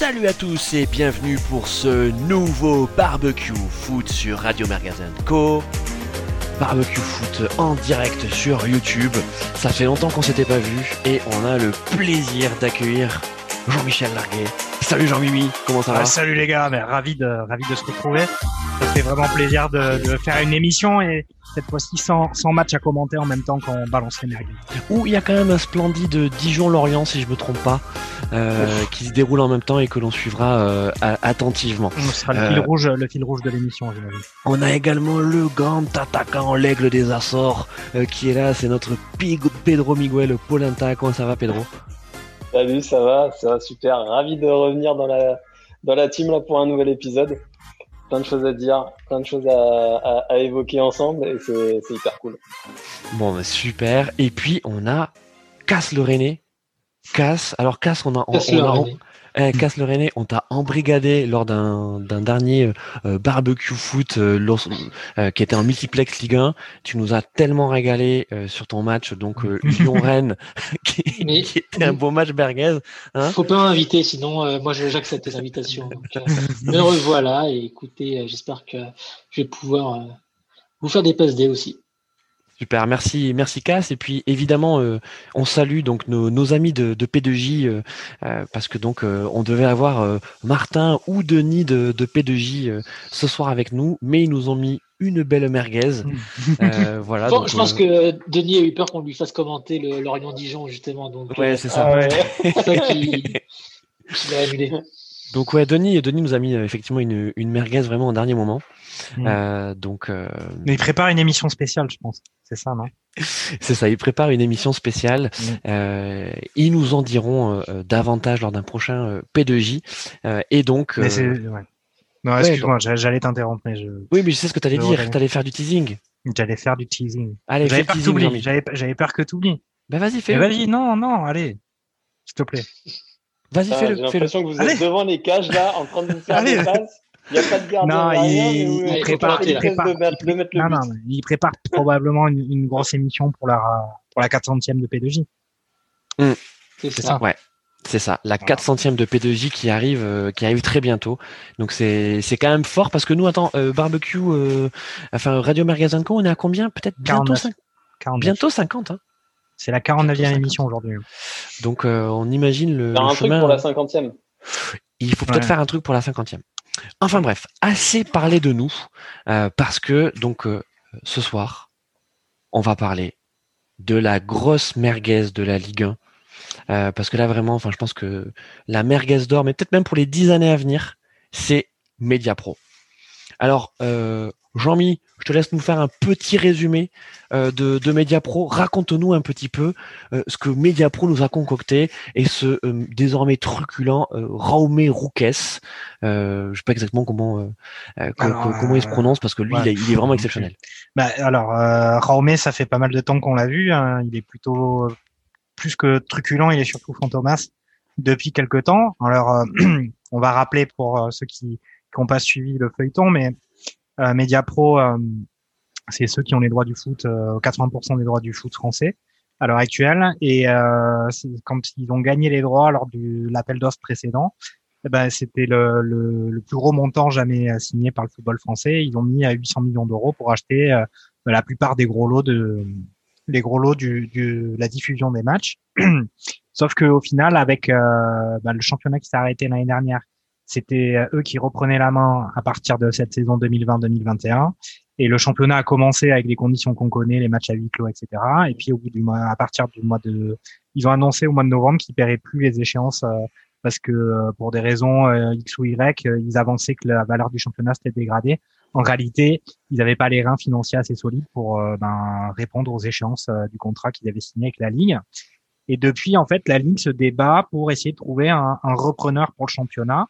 Salut à tous et bienvenue pour ce nouveau barbecue foot sur Radio Magazine Co. Barbecue foot en direct sur YouTube. Ça fait longtemps qu'on s'était pas vu et on a le plaisir d'accueillir Jean-Michel Larguet. Salut Jean-Mimi, comment ça va Salut les gars, mais ravi de ravi de se retrouver. Ça fait vraiment plaisir de, de faire une émission et cette fois-ci sans, sans match à commenter en même temps qu'on balance les merguez. Où il y a quand même un splendide Dijon-Lorient, si je me trompe pas, euh, qui se déroule en même temps et que l'on suivra euh, attentivement. Ce sera le fil Euh, rouge, le fil rouge de l'émission, j'imagine. On a également le grand attaquant, l'aigle des Açores, qui est là, c'est notre Pedro Miguel Polenta. Comment ça va Pedro? Salut, ça va, ça va super. Ravi de revenir dans la, dans la team là pour un nouvel épisode. Plein de choses à dire, plein de choses à, à, à évoquer ensemble et c'est c'est hyper cool. Bon, bah, super. Et puis on a Casse le René. Casse, alors Casse, on a, on, Casse on a-. Eh, Casse le René, on t'a embrigadé lors d'un d'un dernier euh, barbecue foot euh, lors- euh, qui était en multiplex Ligue 1. Tu nous as tellement régalé euh, sur ton match, donc euh, Lyon-Rennes, qui, était un beau match berguez. Hein Faut pas m'inviter, sinon euh, moi je- j'accepte les invitations. Donc, euh, me revoilà et écoutez, euh, j'espère que je vais pouvoir euh, vous faire des passes D aussi. Super, merci, merci Cass. Et puis évidemment, euh, on salue donc nos, nos amis de, de P2J euh, euh, parce que donc euh, on devait avoir euh, Martin ou Denis de, de P2J euh, ce soir avec nous, mais ils nous ont mis une belle merguez. Euh, voilà. Bon, donc, je pense euh, que Denis a eu peur qu'on lui fasse commenter le Lorient Dijon justement, donc ouais, euh, c'est ça. Ah ouais. c'est ça qui qui l'a annulé. Donc ouais, Denis, Denis nous a mis euh, effectivement une, une merguez vraiment au dernier moment. Mm. Euh, donc euh, Mais il prépare une émission spéciale, je pense. C'est ça, non? C'est ça, ils préparent une émission spéciale. Mm. Euh, ils nous en diront davantage lors d'un prochain euh, P2J. Euh, et donc, Mais c'est ouais. Non, excuse-moi, j'a- j'allais t'interrompre, mais je oui, mais je sais ce que tu allais Je dire. reviens. Tu allais faire du teasing. j'allais faire du teasing. Allez, fais J'avais peur que t'oublies. J'avais peur que t'oublies. Bah vas-y, fais-le. vas-y, non, non, allez, s'il te plaît. Vas-y, J'ai fais-le. Fais-le. l'impression que vous Allez. êtes devant les cages là, en train de vous faire Allez. des passes. Il n'y a pas de gardien Non, derrière, il- prépare- il prépare- de mettre, de mettre le Non, il prépare probablement une, une grosse émission pour la pour la 400e de P2J. C'est C'est ça. ça. Ouais. C'est ça, la Voilà. 400e de P2J qui arrive, euh, qui arrive très bientôt. Donc c'est c'est quand même fort parce que nous, attends, euh, barbecue, euh, enfin Radio Magazine Co, on est à combien? Peut-être bientôt, 49. 5 49. bientôt 50. Hein. C'est la 49e 50. émission aujourd'hui. Donc euh, on imagine le, Faire un truc chemin. pour la cinquantième. Il faut peut-être Ouais. faire un truc pour la cinquantième. Enfin bref, assez parlé de nous euh, parce que donc euh, ce soir, on va parler de la grosse merguez de la Ligue 1. Euh, parce que là vraiment, enfin je pense que la merguez d'or, mais peut-être même pour les dix années à venir, c'est Mediapro. Alors euh, Jean-Mi, je te laisse nous faire un petit résumé euh, de, de Mediapro. Raconte-nous un petit peu euh, ce que Mediapro nous a concocté et ce euh, désormais truculent euh, Raume Roukes. Euh, je sais pas exactement comment Alors, comment il se prononce parce que lui ouais. il, est- il est vraiment exceptionnel. Bah, alors, euh, Raume, ça fait pas mal de temps qu'on l'a vu. hein. Il est plutôt plus que truculent, il est surtout fantomas depuis quelque temps. Alors, euh, on va rappeler pour ceux qui n'ont pas suivi le feuilleton, mais euh, Mediapro, euh, c'est ceux qui ont les droits du foot, euh, 80% des droits du foot français à l'heure actuelle. Et euh, quand ils ont gagné les droits lors de l'appel d'offres précédent, eh ben, c'était le, le, le plus gros montant jamais euh, signé par le football français. Ils ont mis à 800 millions d'euros pour acheter euh, la plupart des gros lots de les gros lots du, du la diffusion des matchs. Sauf que au final, avec euh, bah, le championnat qui s'est arrêté l'année dernière, c'était eux qui reprenaient la main à partir de cette saison 2020-2021. Et le championnat a commencé avec des conditions qu'on connaît, les matchs à huis clos, etc. Et puis au bout du mois, à partir du mois de, ils ont annoncé au mois de novembre qu'ils paieraient plus les échéances euh, parce que euh, pour des raisons euh, X ou Y, ils avançaient que la valeur du championnat s'était dégradée. En réalité, ils n'avaient pas les reins financiers assez solides pour ben, répondre aux échéances du contrat qu'ils avaient signé avec la Ligue. Et depuis, en fait, la Ligue se débat pour essayer de trouver un, un repreneur pour le championnat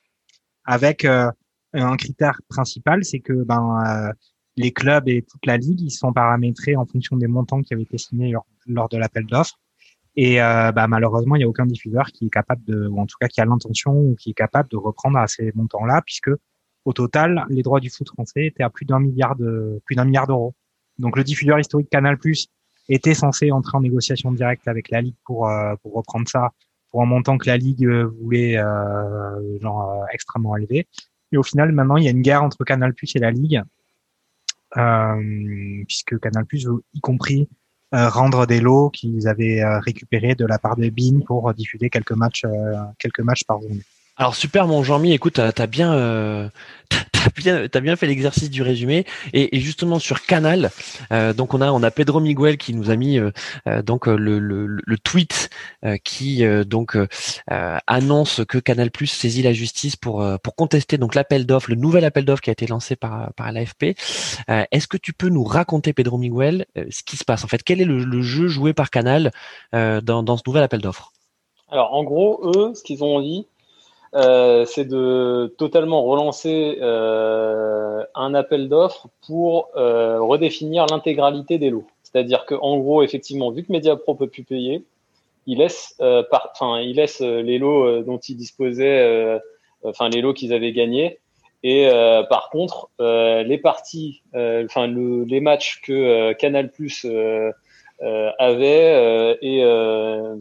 avec euh, un critère principal, c'est que ben, euh, les clubs et toute la Ligue, ils sont paramétrés en fonction des montants qui avaient été signés lors, de l'appel d'offres. Et euh, bah, malheureusement, il n'y a aucun diffuseur qui est capable de, ou en tout cas qui a l'intention ou qui est capable de reprendre à ces montants-là, puisque au total, les droits du foot français étaient à plus d'un milliard de plus d'un milliard d'euros. Donc le diffuseur historique Canal+ était censé entrer en négociation directe avec la Ligue pour euh, pour reprendre ça pour un montant que la ligue voulait genre extrêmement élevé. Et au final, maintenant, il y a une guerre entre Canal Plus et la ligue, puisque Canal Plus veut y compris rendre des lots qu'ils avaient récupérés de la part de Bean pour diffuser quelques matchs, quelques matchs par journée. Alors super mon Jean-Mi, écoute, t'as bien, euh, as bien, as bien fait l'exercice du résumé. Et, et, justement sur Canal, euh, donc on a on a Pedro Miguel qui nous a mis euh, euh donc euh, le, le, le tweet euh, qui donc annonce que Canal Plus saisit la justice pour pour contester donc l'appel d'offres, le nouvel appel d'offres qui a été lancé par par l'AFP. Est-ce que tu peux nous raconter Pedro Miguel ce qui se passe? En fait Quel est le, le jeu joué par Canal dans, dans ce nouvel appel d'offres? Alors en gros, eux, ce qu'ils ont dit euh, c'est de totalement relancer euh, un appel d'offres pour euh, redéfinir l'intégralité des lots. C'est-à-dire qu'en gros, effectivement, vu que Mediapro peut plus payer, il laisse, par, il laisse les lots dont il disposait, enfin les lots qu'ils avaient gagnés. Et par contre, les parties, enfin les matchs que Canal Plus avait et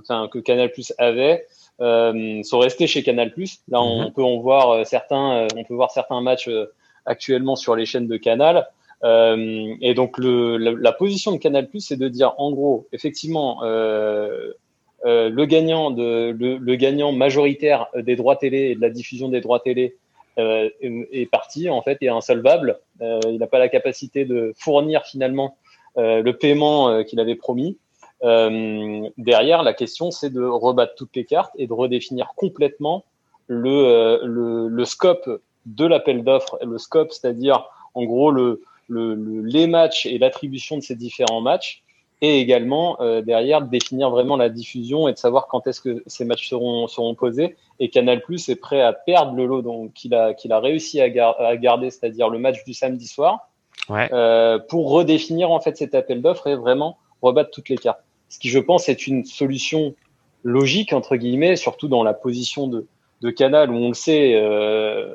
enfin que Canal Plus avait sont restés chez Canal+. Là, on, mhm. peut en voir euh, certains, euh, on peut voir certains matchs actuellement sur les chaînes de Canal. Euh, et donc le, la, position de Canal+, c'est de dire en gros, effectivement, euh, euh, le gagnant de le, le, gagnant majoritaire des droits télé et de la diffusion des droits télé est, est, parti en fait est insolvable. il n'a pas la capacité de fournir finalement le paiement qu'il avait promis. Euh, derrière, la question, c'est de rebattre toutes les cartes et de redéfinir complètement le, euh, le, le scope de l'appel d'offres, le scope, c'est-à-dire en gros le, le, les matchs et l'attribution de ces différents matchs, et également euh, derrière définir vraiment la diffusion et de savoir quand est-ce que ces matchs seront, seront posés. Et Canal Plus est prêt à perdre le lot donc qu'il a, qu'il a réussi à, à garder, c'est-à-dire le match du samedi soir, ouais. euh, pour redéfinir en fait cet appel d'offres et vraiment rebattre toutes les cartes ce qui, je pense, est une solution logique, entre guillemets, surtout dans la position de, de Canal, où on le sait, euh,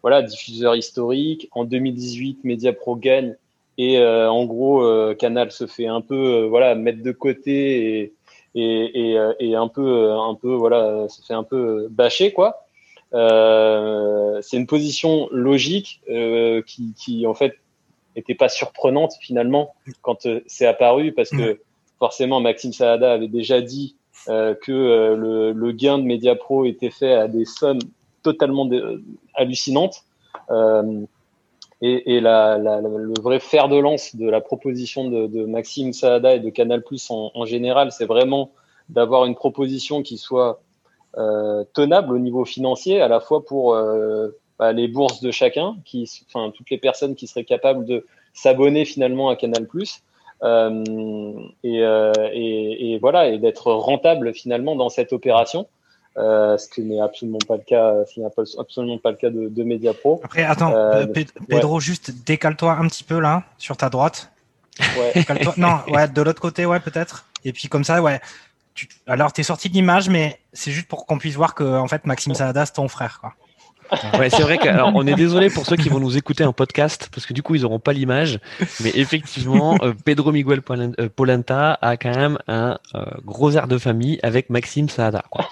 voilà, diffuseur historique. En 2018, Mediapro gagne et euh, en gros, euh, Canal se fait un peu, voilà, mettre de côté et, et, et, et, un peu, un peu, voilà, se fait un peu bâcher, quoi. c'est une position logique qui, qui, en fait, n'était pas surprenante finalement quand c'est apparu parce que forcément, Maxime Saada avait déjà dit euh, que euh, le, gain de Mediapro était fait à des sommes totalement hallucinantes. Euh, et, et le vrai fer de lance de la proposition de, Maxime Saada et de Canal Plus en, général, c'est vraiment d'avoir une proposition qui soit tenable au niveau financier, à la fois pour bah, les bourses de chacun, toutes les personnes qui seraient capables de s'abonner finalement à Canal Plus, et, euh, et, et, voilà, et d'être rentable finalement dans cette opération. Euh, ce qui n'est absolument pas le cas, ce n'est absolument pas le cas de, de Mediapro. Après, attends, euh, Pedro, ouais. juste décale-toi un petit peu là, sur ta droite. Ouais. non, ouais, de l'autre côté, ouais, peut-être. Et puis comme ça, ouais. Tu... Alors, t'es sorti de l'image, mais c'est juste pour qu'on puisse voir que en fait, Maxime Salada, c'est ton frère, quoi. Ouais, c'est vrai qu'on on est désolé pour ceux qui vont nous écouter en podcast parce que du coup ils n'auront pas l'image, mais effectivement euh, Pedro Miguel euh, Polenta a quand même un euh, gros air de famille avec Maxime Saada. Quoi.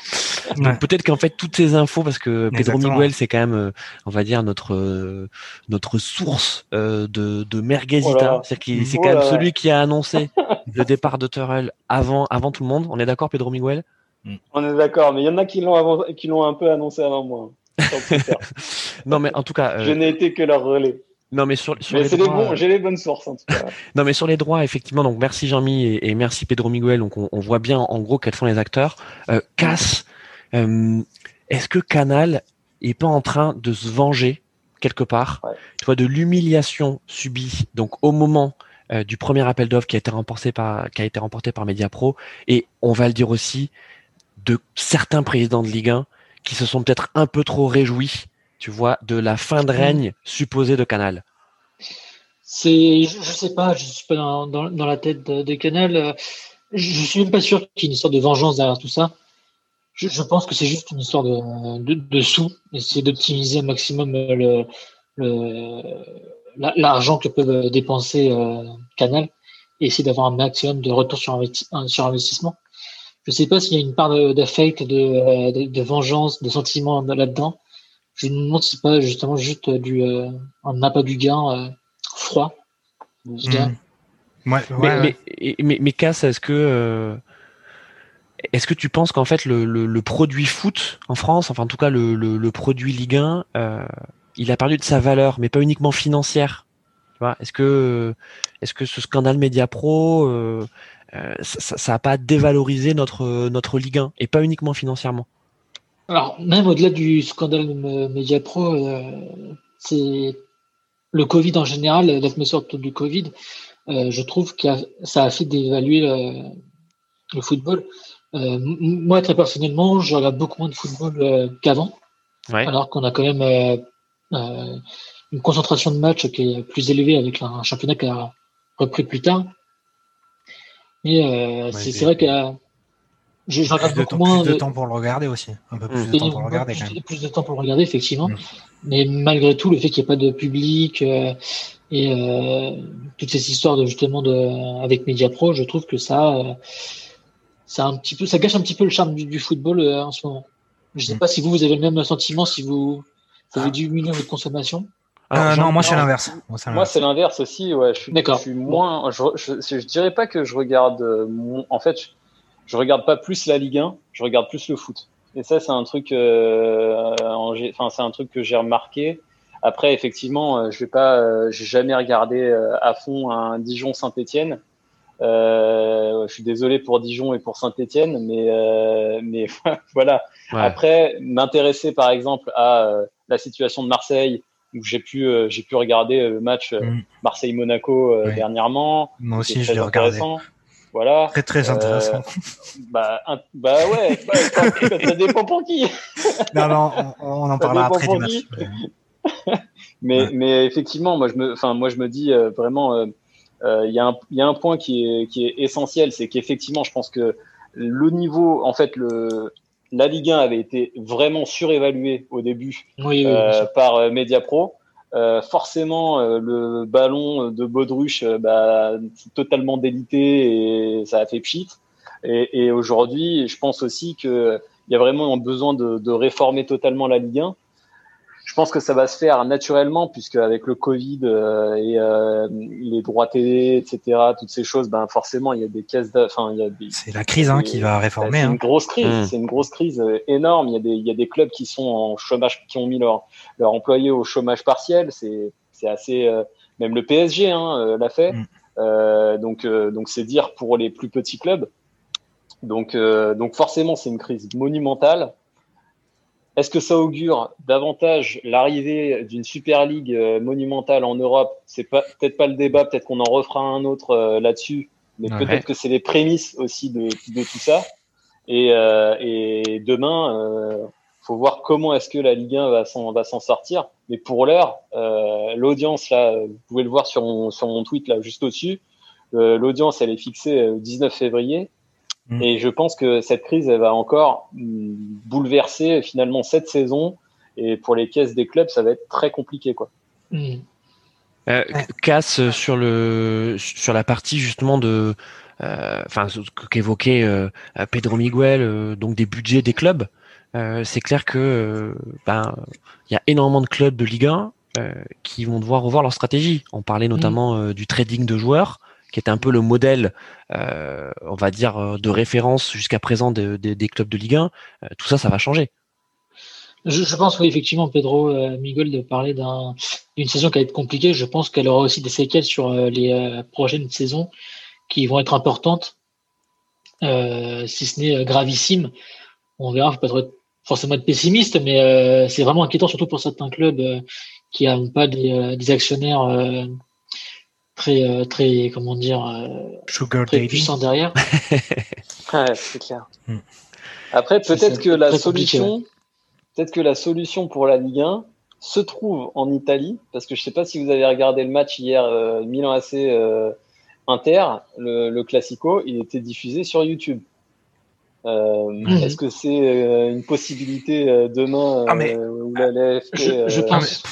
Donc peut-être qu'en fait toutes ces infos parce que Pedro Miguel c'est quand même on va dire notre notre source de, de merguezita, c'est-à-dire c'est voilà. quand même celui qui a annoncé le départ de Turrell avant avant tout le monde. On est d'accord Pedro Miguel? On est d'accord, mais il y en a qui l'ont qui l'ont un peu annoncé avant moi non, mais en tout cas. Euh... Je n'ai été que leur relais. Non, mais sur, sur mais les droits, j'ai les bonnes sources en tout cas. non, mais sur les droits, effectivement, donc merci Jean-Mi et, et, merci Pedro Miguel. Donc on, on, voit bien en gros quels sont les acteurs. Euh, Cass, euh, est-ce que Canal est pas en train de se venger quelque part, ouais. tu vois, de l'humiliation subie donc au moment euh, du premier appel d'offres qui a été remporté par qui a été remporté par Mediapro? Et on va le dire aussi de certains présidents de Ligue 1 qui se sont peut-être un peu trop réjouis, tu vois, de la fin de règne supposée de Canal C'est, je, je, sais pas, je suis pas dans, dans, dans la tête de, de, Canal. Je, je suis même pas sûr qu'il y ait une histoire de vengeance derrière tout ça. Je, je pense que c'est juste une histoire de, de, de sous, essayer d'optimiser un maximum le, le, l'argent que peuvent dépenser euh, Canal et essayer d'avoir un maximum de retour sur, investi sur investissement. Je sais pas s'il y a une part d'affect, de, de, de, vengeance, de sentiment là-dedans. Je me demande si c'est pas justement juste du un appât du gain froid. Je mmh. Ouais, mais, mais, mais, mais, Cass, est-ce que est-ce que tu penses qu'en fait le, le, produit foot en France, enfin en tout cas le, le produit Ligue 1, euh, il a perdu de sa valeur, mais pas uniquement financière? Est-ce que est-ce que ce scandale Media Pro, euh, euh, ça n'a pas dévalorisé notre notre Ligue 1 et pas uniquement financièrement Alors même au-delà du scandale Media Pro, c'est le Covid en général, l'atmosphère autour du Covid, je trouve que ça a fait dévaluer le football. Euh, moi, très personnellement, je regarde beaucoup moins de football euh, qu'avant. Alors qu'on a quand même euh, une concentration de matchs qui est plus élevée avec un championnat qui a repris plus tard. Mais c'est vrai que je, je regarde beaucoup moins de, temps pour le regarder aussi, un peu plus de temps pour le regarder. Plus, de temps pour le regarder, effectivement. Mm. Mais malgré tout, le fait qu'il n'y ait pas de public et toutes ces histoires de justement de avec Mediapro, je trouve que ça ça un petit peu, ça gâche un petit peu le charme du, football euh, en ce moment. Je sais mm. pas si vous, vous avez le même sentiment, si vous, vous avez diminuer votre consommation. Euh, non, moi c'est l'inverse. Moi c'est l'inverse aussi. Ouais, je suis, je suis moins. Je, je, dirais pas que je regarde. Euh, en fait, je, regarde pas plus la Ligue 1. Je regarde plus le foot. Et ça, c'est un truc. Euh, enfin, c'est un truc que j'ai remarqué. Après, effectivement, je vais pas. j'ai jamais regardé à fond un Dijon Saint-Étienne. Euh, je suis désolé pour Dijon et pour Saint-Étienne, mais euh, mais voilà. Après, m'intéresser par exemple à euh, la situation de Marseille, où j'ai pu j'ai pu regarder le match mm. Marseille-Monaco dernièrement. Moi aussi, je l'ai regardé. Voilà. Très très intéressant. bah, bah ouais, ça dépend pour qui. non, non, on, en parlera après du match. mais, mais effectivement, moi je me, enfin moi je me dis vraiment, euh, il y, y, a un point qui est, qui est essentiel, c'est qu'effectivement, je pense que le niveau, en fait, le, la Ligue 1 avait été vraiment surévaluée au début euh, par euh, Mediapro. Euh, forcément, euh, le ballon de Baudruche, bah, totalement délité et ça a fait pchit. Et, et aujourd'hui, je pense aussi qu'il y a vraiment besoin de, de réformer totalement la Ligue 1 je pense que ça va se faire naturellement puisque avec le Covid euh, et euh, les droits télé, etc., toutes ces choses, ben forcément il y a des caisses, enfin il y a des. C'est la crise hein, qui va réformer. C'est hein. une grosse crise, mmh. c'est une grosse crise euh, énorme. Il y a des il y a des clubs qui sont en chômage, qui ont mis leur leur employés au chômage partiel. C'est c'est assez même le PSG hein, l'a fait. Mmh. donc donc c'est dire pour les plus petits clubs. Donc donc forcément c'est une crise monumentale. Est-ce que ça augure davantage l'arrivée d'une Super League euh, monumentale en Europe? C'est peut-être pas le débat, peut-être qu'on en refera un autre euh, là-dessus, mais peut-être que c'est les prémices aussi de, de tout ça. Et, euh, et demain, euh, faut voir comment est-ce que la Ligue 1 va s'en va s'en sortir. Mais pour l'heure, euh, l'audience là, vous pouvez le voir sur mon sur mon tweet là juste au-dessus. l'audience elle est fixée le 19 février. Mm. Et je pense que cette crise, elle va encore mm, bouleverser finalement cette saison. Et pour les caisses des clubs, ça va être très compliqué, quoi. Mm. Euh, casse sur le sur la partie justement de euh, enfin qu'évoquait euh, Pedro Miguel euh, donc des budgets des clubs euh, c'est clair que ben il y a énormément de clubs de Ligue 1 qui vont devoir revoir leur stratégie on parlait notamment du trading de joueurs qui était un peu le modèle, euh, on va dire, euh, de référence jusqu'à présent des clubs de Ligue 1, euh, tout ça, ça va changer. Je, pense, oui, effectivement, Pedro Miguel de parler d'une saison qui va être compliquée. Je pense qu'elle aura aussi des séquelles sur les prochaines saisons qui vont être importantes, si ce n'est gravissime. On verra, faut pas forcément être pessimiste, mais c'est vraiment inquiétant, surtout pour certains clubs qui n'ont pas des actionnaires très euh, très comment dire euh, très puissant derrière. ouais, c'est clair. Hmm. Après peut-être que la solution peut-être que la solution pour la Ligue 1 se trouve en Italie parce que je sais pas si vous avez regardé le match hier euh, Milan AC Inter le, le Classico, il était diffusé sur YouTube. Hmm. Est-ce que c'est une possibilité demain ah, mais, où la LFP, je, pense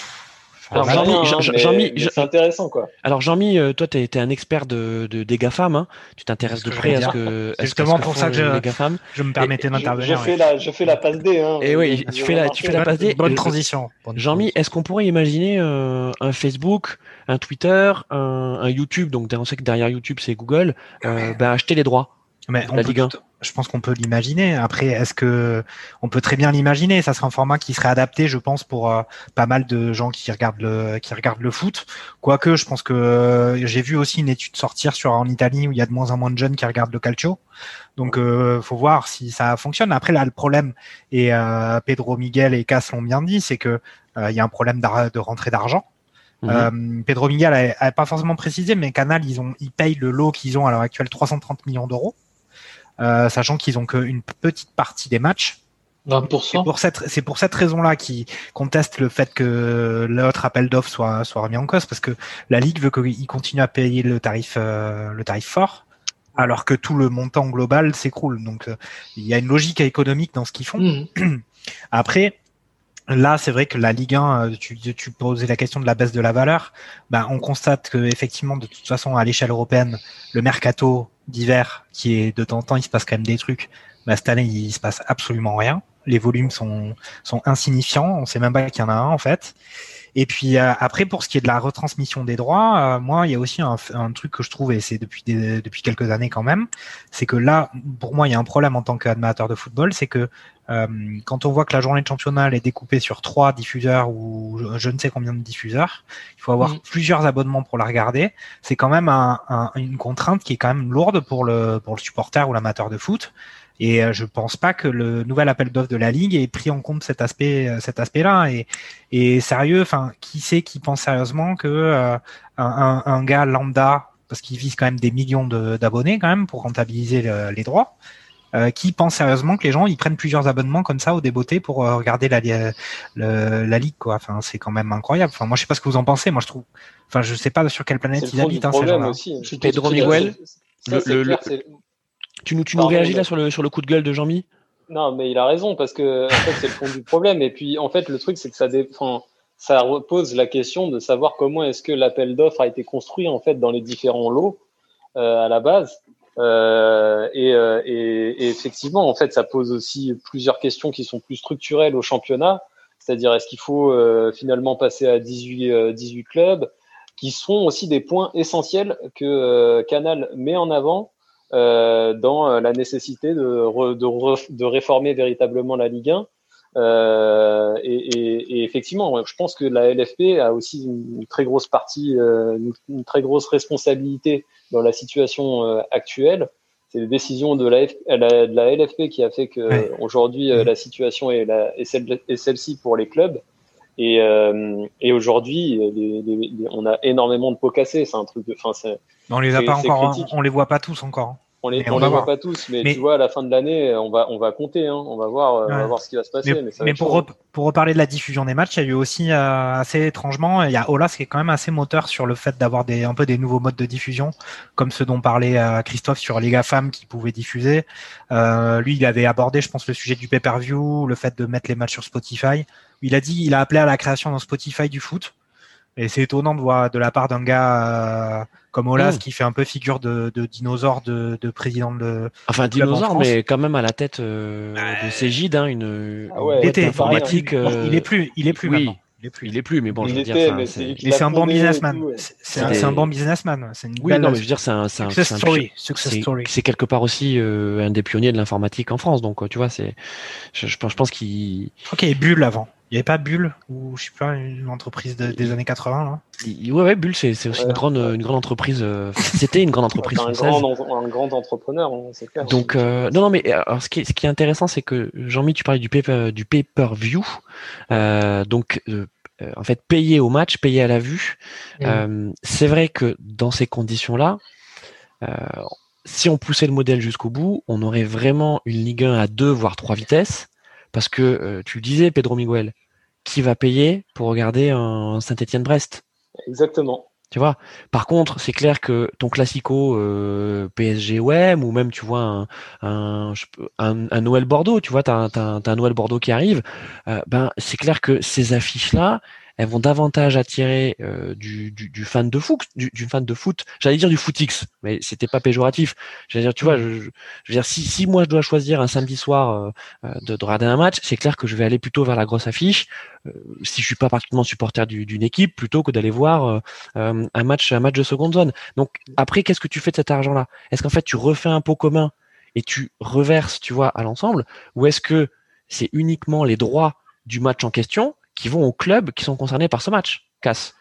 Alors, Jean-Mi, hein, Jean- c'est intéressant quoi. Alors Jean-Mi, euh, toi, tu es, un expert de, de, des GAFAM. Hein. Tu t'intéresses C'est de près à ce que, à Justement ce que pour ça que je- les GAFAM. Je me permettais d'intervenir. je fais ouais. la, je fais la passe D. Hein, Et oui, Vous tu fais la, tu fais la passe D. Bonne transition. Bonne Jean-Mi, est-ce qu'on pourrait imaginer euh, un Facebook, un Twitter, un, un YouTube? Donc on sait que derrière YouTube c'est Google. Euh, ben, acheter les droits. Mais on la peut Ligue 1. tout- je pense qu'on peut l'imaginer. Après, est-ce que on peut très bien l'imaginer Ça serait un format qui serait adapté, je pense, pour euh, pas mal de gens qui regardent le qui regardent le foot. Quoique, je pense que euh, j'ai vu aussi une étude sortir sur en Italie où il y a de moins en moins de jeunes qui regardent le calcio. Donc, euh, faut voir si ça fonctionne. Après, là, le problème et euh, Pedro Miguel et Cass l'ont bien dit, c'est que euh, il y a un problème de rentrée d'argent. Mhm. Euh, Pedro Miguel a, a pas forcément précisé, mais Canal, ils ont, ils payent le lot qu'ils ont à l'heure actuelle 330 millions d'euros, euh, sachant qu'ils ont qu'une petite partie des matchs. C'est 20%. pour cette, c'est pour cette raison-là qu'ils contestent le fait que l'autre appel d'offres soit, soit remis en cause, parce que la Ligue veut qu'ils continuent à payer le tarif, euh, le tarif fort, alors que tout le montant global s'écroule. Donc, euh, il y a une logique économique dans ce qu'ils font. Mhm. Après, là, c'est vrai que la Ligue 1, euh, tu, posais la question de la baisse de la valeur. Ben, on constate que effectivement, de toute façon, à l'échelle européenne, le mercato d'hiver, qui est de temps en temps, il se passe quand même des trucs. Ben, cette année, il se passe absolument rien. Les volumes sont, sont insignifiants. On sait même pas qu'il y en a un en fait. Et puis euh, après, pour ce qui est de la retransmission des droits, euh, moi, il y a aussi un, un truc que je trouve, et c'est depuis des- depuis quelques années quand même, c'est que là, pour moi, il y a un problème en tant qu'amateur de football, c'est que euh, quand on voit que la journée de championnat est découpée sur trois diffuseurs ou je, je ne sais combien de diffuseurs, il faut avoir Mhm. plusieurs abonnements pour la regarder. C'est quand même un- un- une contrainte qui est quand même lourde pour le pour le supporter ou l'amateur de foot. Et euh, je pense pas que le nouvel appel d'offres de la ligue ait pris en compte cet aspect euh, cet aspect-là. Et, et sérieux, enfin, qui sait qui pense sérieusement que euh, un, un, un gars lambda, parce qu'il vise quand même des millions de- d'abonnés quand même pour rentabiliser le- les droits, euh, qui pense sérieusement que les gens ils prennent plusieurs abonnements comme ça au débeauté pour euh, regarder la, la ligue quoi. Enfin, c'est quand même incroyable. Enfin, moi je sais pas ce que vous en pensez. Moi je trouve, enfin, je sais pas sur quelle planète ils habitent hein, ces gens-là. Pedro Miguel, Ça, le- c'est le- clair, le- Tu nous, tu nous réagis là sur le, sur le coup de gueule de Jean-Mi? Non, mais il a raison parce que en fait, c'est le fond du problème. Et puis, en fait, le truc, c'est que ça, dé... enfin, ça repose la question de savoir comment est-ce que l'appel d'offres a été construit en fait dans les différents lots euh, à la base. Euh, et, euh, et, et effectivement, en fait, ça pose aussi plusieurs questions qui sont plus structurelles au championnat. C'est-à-dire, est-ce qu'il faut euh, finalement passer à 18, euh, 18 clubs, qui sont aussi des points essentiels que Canal met en avant dans euh, la nécessité de, re- de, re- de réformer véritablement la Ligue 1. Euh, et, et, et effectivement, je pense que la LFP a aussi une, très grosse partie, euh, une, une très grosse responsabilité dans la situation euh, actuelle. C'est les décisions de la, de la LFP qui a fait que Ouais. aujourd'hui euh, Mhm. la situation est, la, est celle-ci pour les clubs. Et, euh, et aujourd'hui, les- les- les- on a énormément de pots cassés. C'est un truc de, enfin, c'est, On les a pas encore, hein. on les voit pas tous encore. on les, Mais on on les va voit pas tous, mais, Mais- tu vois, à la fin de l'année, on va, on va compter, hein. on va voir, on va voir ce qui va se passer. Mais, Mais, ça va mais être pour, pour reparler de la diffusion des matchs, il y a eu aussi euh, assez étrangement, il y a Olas qui est quand même assez moteur sur le fait d'avoir des un peu des nouveaux modes de diffusion, comme ceux dont parlait euh, Christophe sur les GAFAM qui pouvaient diffuser. Euh, lui, il avait abordé, je pense, le sujet du pay-per-view, le fait de mettre les matchs sur Spotify. Il a dit, il a appelé à la création d'un Spotify du foot. Et c'est étonnant de voir de la part d'un gars euh, comme Olas Mm. qui fait un peu figure de, de dinosaure de, de président de. Enfin, en dinosaure, mais quand même à la tête euh, de Cégide, hein, une, Ah ouais, une informatique. Euh, il est plus, il est plus oui. maintenant. Il est plus. Il est plus, mais bon, je veux dire, était, c'est- un bon businessman. ouais. C'est un, bon businessman. C'est une Oui, belle non, mais je veux dire, c'est un, c'est un, success c'est un story. Success story. c'est quelque part aussi euh, un des pionniers de l'informatique en France. Donc, tu vois, c'est, je, je pense, je pense qu'il, Je crois qu'il y avait Bull avant. Il n'y avait pas Bull ou je sais pas une entreprise de- des années 80 là. il- ouais, ouais, Bull, c'est, c'est aussi Ouais. une grande, une grande entreprise. euh, c'était une grande entreprise un française. grand, un grand entrepreneur, hein, c'est clair. Donc euh, non non mais euh, alors ce qui est, ce qui est intéressant c'est que Jean-Mi tu parlais du pay du pay per view euh, donc euh, euh, en fait payer au match payer à la vue. Euh, c'est vrai que dans ces conditions là si on poussait le modèle jusqu'au bout on aurait vraiment une Ligue 1 à deux voire trois vitesses parce que euh, tu le disais Pedro Miguel qui va payer pour regarder un Saint-Étienne-Brest? Exactement. tu vois? Par contre, c'est clair que ton classico euh, PSG OM ou même tu vois un un, un, un Noël Bordeaux, tu vois, t'as t'as un Noël Bordeaux qui arrive, euh, ben c'est clair que ces affiches là, elles vont davantage attirer euh, du, du, du, fan de foot, du, du fan de foot. J'allais dire du footix, mais c'était pas péjoratif. J'allais dire, tu vois, je, je, veux dire, si, si moi je dois choisir un samedi soir euh, de, de regarder un match, c'est clair que je vais aller plutôt vers la grosse affiche. Euh, si je suis pas particulièrement supporter d'une équipe, plutôt que d'aller voir euh, un match, un match de seconde zone. Donc après, qu'est-ce que tu fais de cet argent-là? Est-ce qu'en fait tu refais un pot commun et tu reverses, tu vois, à l'ensemble, ou est-ce que c'est uniquement les droits du match en question qui vont aux clubs qui sont concernés par ce match Casse.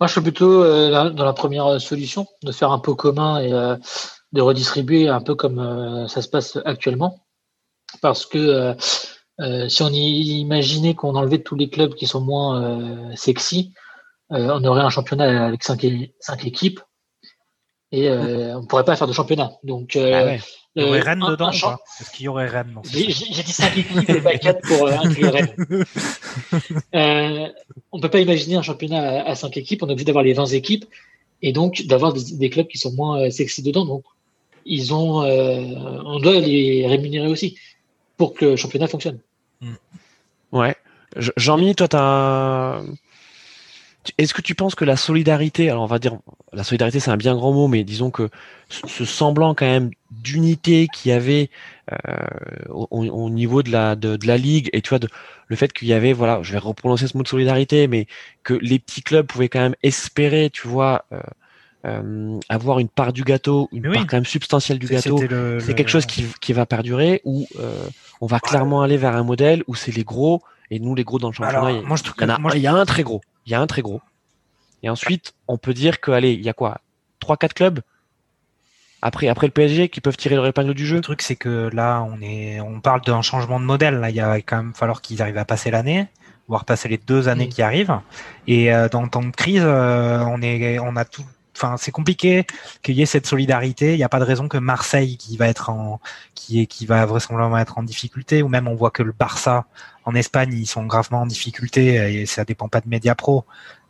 Moi, je suis plutôt euh, dans la première solution, de faire un pot commun et euh, de redistribuer un peu comme euh, ça se passe actuellement. Parce que si on imaginait qu'on enlevait tous les clubs qui sont moins sexy, on aurait un championnat avec cinq, cinq équipes et on ne pourrait pas faire de championnat. Donc, ah ouais. Il y aurait Rennes un, dedans un Est-ce qu'il y aurait Rennes J'ai dit 5 équipes et pas 4 pour euh, inclure Rennes. euh, on ne peut pas imaginer un championnat à, 5 équipes. On est obligé d'avoir les 20 équipes et donc d'avoir des, des, clubs qui sont moins euh, sexy dedans. Donc, ils ont, euh, on doit les rémunérer aussi pour que le championnat fonctionne. Ouais. Jean-Mi, toi, tu as est-ce que tu penses que la solidarité, alors on va dire, la solidarité c'est un bien grand mot, mais disons que ce semblant quand même d'unité qu'il y avait euh, au, au, niveau de la de, de, la ligue et tu vois de, le fait qu'il y avait voilà, je vais reprononcer ce mot de solidarité, mais que les petits clubs pouvaient quand même espérer, tu vois. Euh, euh, avoir une part du gâteau, une part quand même substantielle du gâteau, c'est quelque chose qui, qui va perdurer ou euh, on va clairement aller vers un modèle où c'est les gros et nous les gros dans le championnat. Alors, il, moi, je il, y en a, moi, il y a un très gros il y a un très gros. Et ensuite, on peut dire que, allez, il y a quoi Trois, quatre clubs après, après le PSG qui peuvent tirer le épingle du jeu. Le truc, c'est que là, on est, on parle d'un changement de modèle. Là, il va quand même falloir qu'ils arrivent à passer l'année, voire passer les deux années mm. qui arrivent. Et euh, dans le temps de crise, euh, on est, on a tout, enfin c'est compliqué qu'il y ait cette solidarité. Il n'y a pas de raison que Marseille qui va être en qui est qui va vraisemblablement être en difficulté ou même on voit que le Barça en Espagne ils sont gravement en difficulté et ça dépend pas de Media Pro,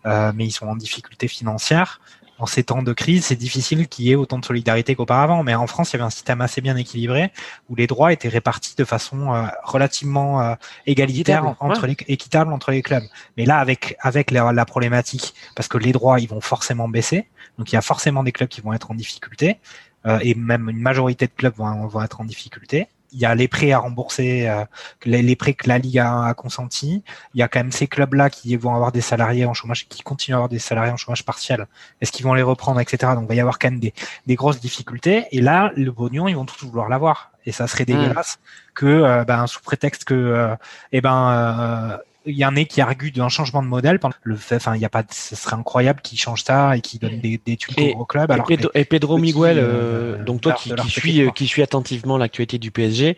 euh, mais ils sont en difficulté financière. En ces temps de crise, c'est difficile qu'il y ait autant de solidarité qu'auparavant. Mais en France, il y avait un système assez bien équilibré où les droits étaient répartis de façon euh, relativement euh, égalitaire équitable, entre ouais. les équitable entre les clubs. Mais là, avec avec la, la problématique, parce que les droits, ils vont forcément baisser. Donc il y a forcément des clubs qui vont être en difficulté euh, et même une majorité de clubs vont, vont, être en difficulté. Il y a les prêts à rembourser, euh, les, les, prêts que la Ligue a, a consentis. Il y a quand même ces clubs-là qui vont avoir des salariés en chômage, qui continuent à avoir des salariés en chômage partiel. Est-ce qu'ils vont les reprendre, etc. Donc il va y avoir quand même des, des grosses difficultés. Et là, le pognon, ils vont tous vouloir l'avoir. Et ça serait dégueulasse mmh. que, euh, ben, sous prétexte que, euh, eh ben, il y en a qui arguent d'un changement de modèle. Le fait, enfin, il y a pas, ce serait incroyable qu'ils changent ça et qu'ils donnent des, des tutos au club. Et, alors Pedro, et Pedro Miguel, euh, donc toi qui, qui suis, qui suis attentivement l'actualité du PSG,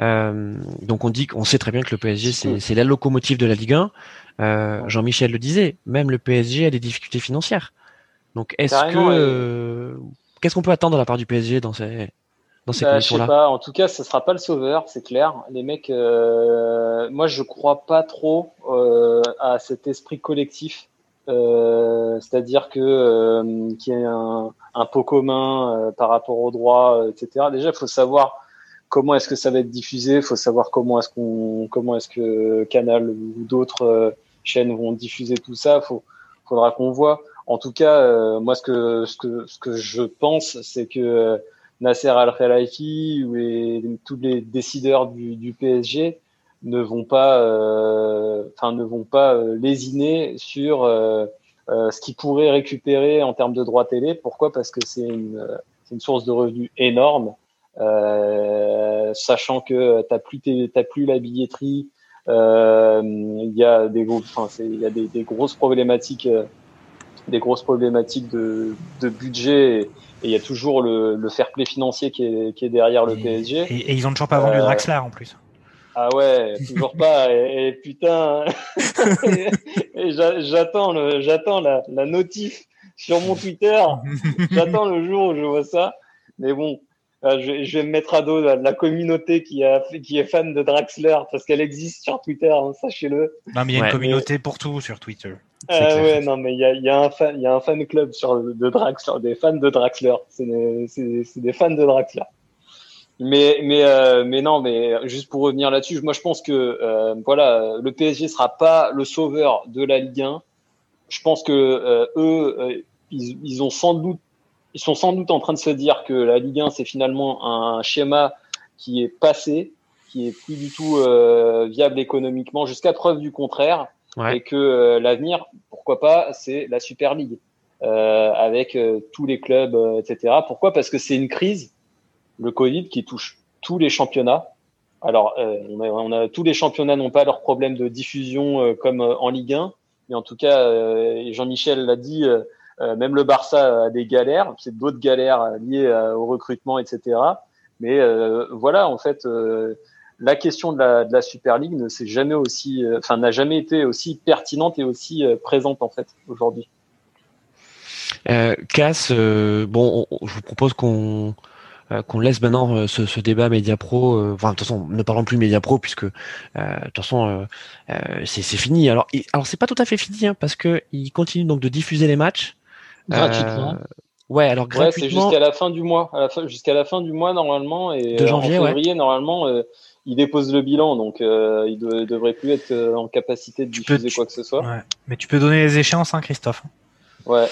euh, donc on dit qu'on sait très bien que le PSG c'est la locomotive de la Ligue 1. Euh, Jean-Michel le disait, même le PSG a des difficultés financières. Donc est-ce que, euh, qu'est-ce qu'on peut attendre de la part du PSG dans ces dans ces bah, Je sais pas. En tout cas, ce sera pas le sauveur, c'est clair. Les mecs, euh, moi, je crois pas trop euh, à cet esprit collectif. Euh, C'est-à-dire que euh, qu'il y ait un, un, pot commun euh, par rapport aux droits, etc. Déjà, il faut savoir comment est-ce que ça va être diffusé. Il faut savoir comment est-ce qu'on, comment est-ce que Canal ou d'autres euh, chaînes vont diffuser tout ça. Faut, faudra qu'on voit. En tout cas, moi, ce que ce que ce que je pense, c'est que Nasser Al-Khelaifi ou tous les décideurs du, PSG ne vont pas, euh, enfin ne vont pas euh, lésiner sur euh, ce qu'ils pourraient récupérer en termes de droits télé. Pourquoi? Parce que c'est une, source de revenus énorme, sachant que t'as plus t'as plus la billetterie. Il y a des il y a des, grosses problématiques, des grosses problématiques de budget. Et, il y a toujours le, le, fair play financier qui est, qui est derrière le et, PSG. Et, et, ils ont toujours pas vendu euh, Draxler en plus. Ah ouais, toujours pas. Et, et putain, j'attends j'attends la, la notif sur mon Twitter. j'attends le jour où je vois ça. Mais bon, je, je, vais me mettre à dos la, la, communauté qui, a, qui est fan de Draxler parce qu'elle existe sur Twitter, hein, sachez-le. Non, mais il y a une communauté pour tout sur Twitter. Euh, ouais, non, mais il y a, y a, un fan, il y a un fan club sur de Draxler, des fans de Draxler. C'est des, des, fans de Draxler. Mais mais euh, mais non, mais juste pour revenir là-dessus, moi je pense que euh, voilà, le PSG sera pas le sauveur de la Ligue 1. Je pense que euh, eux, euh, ils, ils ont sans doute, ils sont sans doute en train de se dire que la Ligue 1 c'est finalement un schéma qui est passé, qui est plus du tout euh, viable économiquement, jusqu'à preuve du contraire, Ouais. et que l'avenir, pourquoi pas, c'est la Super League avec tous les clubs, etc. Pourquoi? Parce que c'est une crise le Covid qui touche tous les championnats. Alors, euh, on, a, on, a, tous les championnats n'ont pas leurs problèmes de diffusion euh, comme euh, en Ligue 1, mais en tout cas, euh, Jean-Michel l'a dit, euh, même le Barça a des galères, c'est d'autres galères liées au recrutement, etc. Mais euh, voilà, en fait, euh, la question de la, Super League ne s'est jamais aussi, enfin, n'a jamais été aussi pertinente et aussi présente en fait aujourd'hui. Euh, Cass, bon, on, je vous propose qu'on euh, qu'on laisse maintenant euh, ce, débat média pro. Euh, enfin, de toute façon, ne parlons plus média pro puisque de toute façon c'est fini. Alors, et, alors c'est pas tout à fait fini hein, parce que il continue donc de diffuser les matchs gratuitement. Ouais, alors gratuitement. Ouais, c'est jusqu'à la fin du mois, jusqu'à la fin du mois normalement et de janvier, en février ouais. normalement. il dépose le bilan, donc euh, il ne devrait plus être en capacité de Tu diffuser peux- quoi que ce soit. Ouais. Mais tu peux donner les échéances, hein, Christophe. Ouais.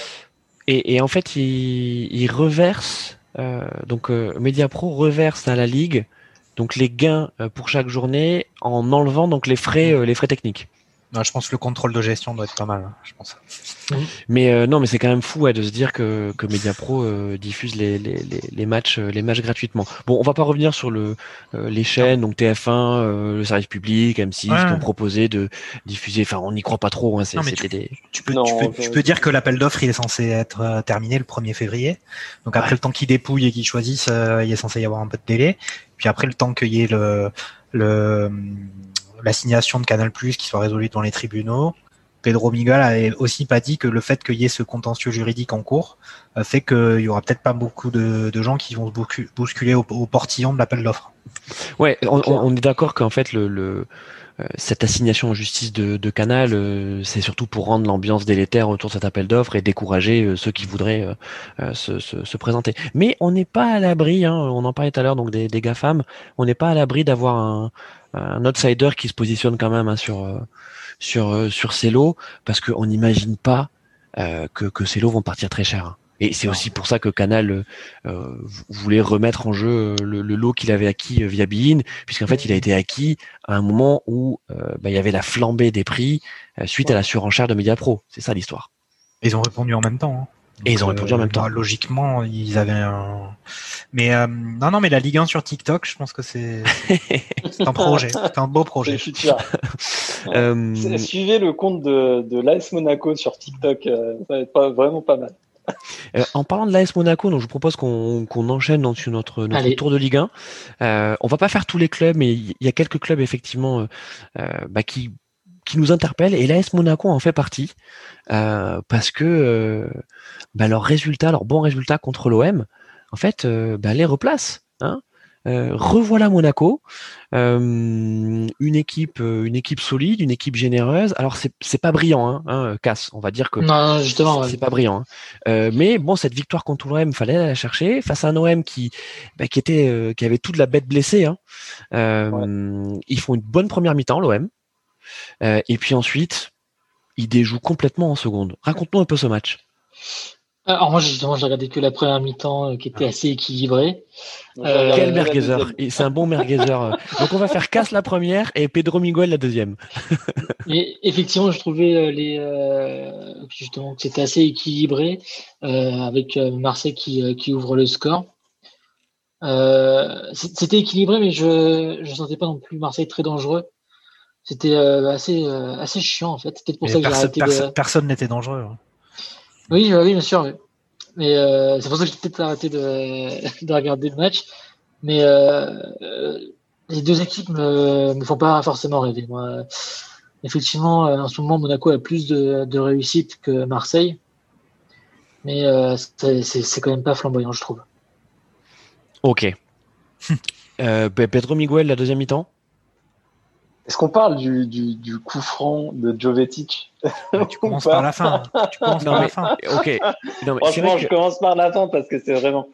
Et, et en fait, il, il reverse, euh, donc euh, Mediapro reverse à la ligue donc les gains euh, pour chaque journée en enlevant donc les frais, euh, les frais techniques. Ouais, je pense que le contrôle de gestion doit être pas mal. hein, je pense. Mais euh, non, mais c'est quand même fou ouais, de se dire que, que Mediapro euh, diffuse les, les, les, les matchs, euh, les matchs gratuitement. Bon, on va pas revenir sur le, euh, les chaînes, donc TF1, euh, le service public, M6, Ouais. qui ont proposé de diffuser. Enfin, on n'y croit pas trop. Hein, Non, mais c'était des... Tu peux, Non, tu, peux, tu dire que l'appel d'offres il est censé être euh, terminé le 1er février. Donc après Ouais. le temps qu'ils dépouillent et qu'ils choisissent, euh, il est censé y avoir un peu de délai. Puis après le temps qu'il y ait le, le l'assignation de Canal Plus qui soit résolue dans les tribunaux. Pedro Miguel a aussi pas dit que le fait qu'il y ait ce contentieux juridique en cours euh, fait qu'il y aura peut-être pas beaucoup de, gens qui vont bousculer au, portillon de l'appel d'offres. Ouais, on, est d'accord qu'en fait euh, cette assignation en justice de, Canal, euh, c'est surtout pour rendre l'ambiance délétère autour de cet appel d'offres et décourager ceux qui voudraient se présenter. Mais on n'est pas à l'abri, hein, on en parlait tout à l'heure, donc des, des GAFAM, on n'est pas à l'abri d'avoir un, un outsider qui se positionne quand même hein, sur euh, sur euh, sur ces lots, parce qu'on n'imagine pas euh, que, que ces lots vont partir très cher. hein. Et c'est aussi pour ça que Canal euh, euh, voulait remettre en jeu euh, le, le lot qu'il avait acquis euh, via Bein, puisqu'en fait il a été acquis à un moment où euh, bah, il y avait la flambée des prix euh, suite à la surenchère de Mediapro. C'est ça l'histoire. Ils ont répondu en même temps. hein. Et ils ont répondu en même temps. bah, logiquement, ils avaient un. Mais euh, non, non, mais la Ligue 1 sur TikTok, je pense que c'est un projet, c'est un beau projet. le futur. Euh, Suivez le compte de, de l'AS Monaco sur TikTok, euh, ça va être pas, vraiment pas mal. Euh, en parlant de l'AS Monaco, donc je vous propose qu'on qu'on enchaîne donc, sur notre, notre tour de Ligue 1. Euh, on va pas faire tous les clubs, mais il y a quelques clubs effectivement euh, euh, bah, qui qui nous interpellent et l'AS Monaco en fait partie euh, parce que euh, bah, leurs résultats, leurs bons résultats contre l'OM, en fait, euh, bah, les replace. Hein revoilà Monaco, une équipe, une équipe solide, une équipe généreuse. Alors c'est c'est pas brillant, hein, hein, Cass. On va dire que Non, justement, ouais. c'est pas brillant. hein. Mais bon, cette victoire contre l'OM, fallait la chercher face à un OM qui, bah, qui était, qui avait toute la bête blessée. Hein. Ils font une bonne première mi-temps, l'OM, et puis ensuite, ils déjouent complètement en seconde. Raconte-nous un peu ce match. Alors moi, justement, j'ai regardé que la première mi-temps euh, qui était assez équilibrée. Euh, Quel merguezer c'est un bon merguezer. euh. Donc on va faire Casse la première et Pedro Miguel la deuxième. Mais effectivement, je trouvais euh, les euh, justement que c'était assez équilibré euh, avec euh, Marseille qui, euh, qui ouvre le score. Euh, c'était équilibré, mais je je sentais pas non plus Marseille très dangereux. C'était euh, assez euh, assez chiant en fait. C'est peut-être pour Mais ça que j'ai perso- arrêté de. perso- Personne n'était dangereux. hein. Oui, oui, bien sûr. Mais euh, c'est pour ça que j'ai peut-être arrêté de, de regarder le match. Mais les deux équipes me, me font pas forcément rêver. Moi, effectivement, en ce moment, Monaco a plus de, de réussite que Marseille. Mais euh, c'est c'est- c'est quand même pas flamboyant, je trouve. Ok. Euh, Pe- Pedro Miguel la deuxième mi-temps? Est-ce qu'on parle du, du, du, coup franc de Jovetic? Tu commences par la fin. Tu commences par la fin. Ok. Non, mais Franchement, je commence par la fin parce que c'est vraiment.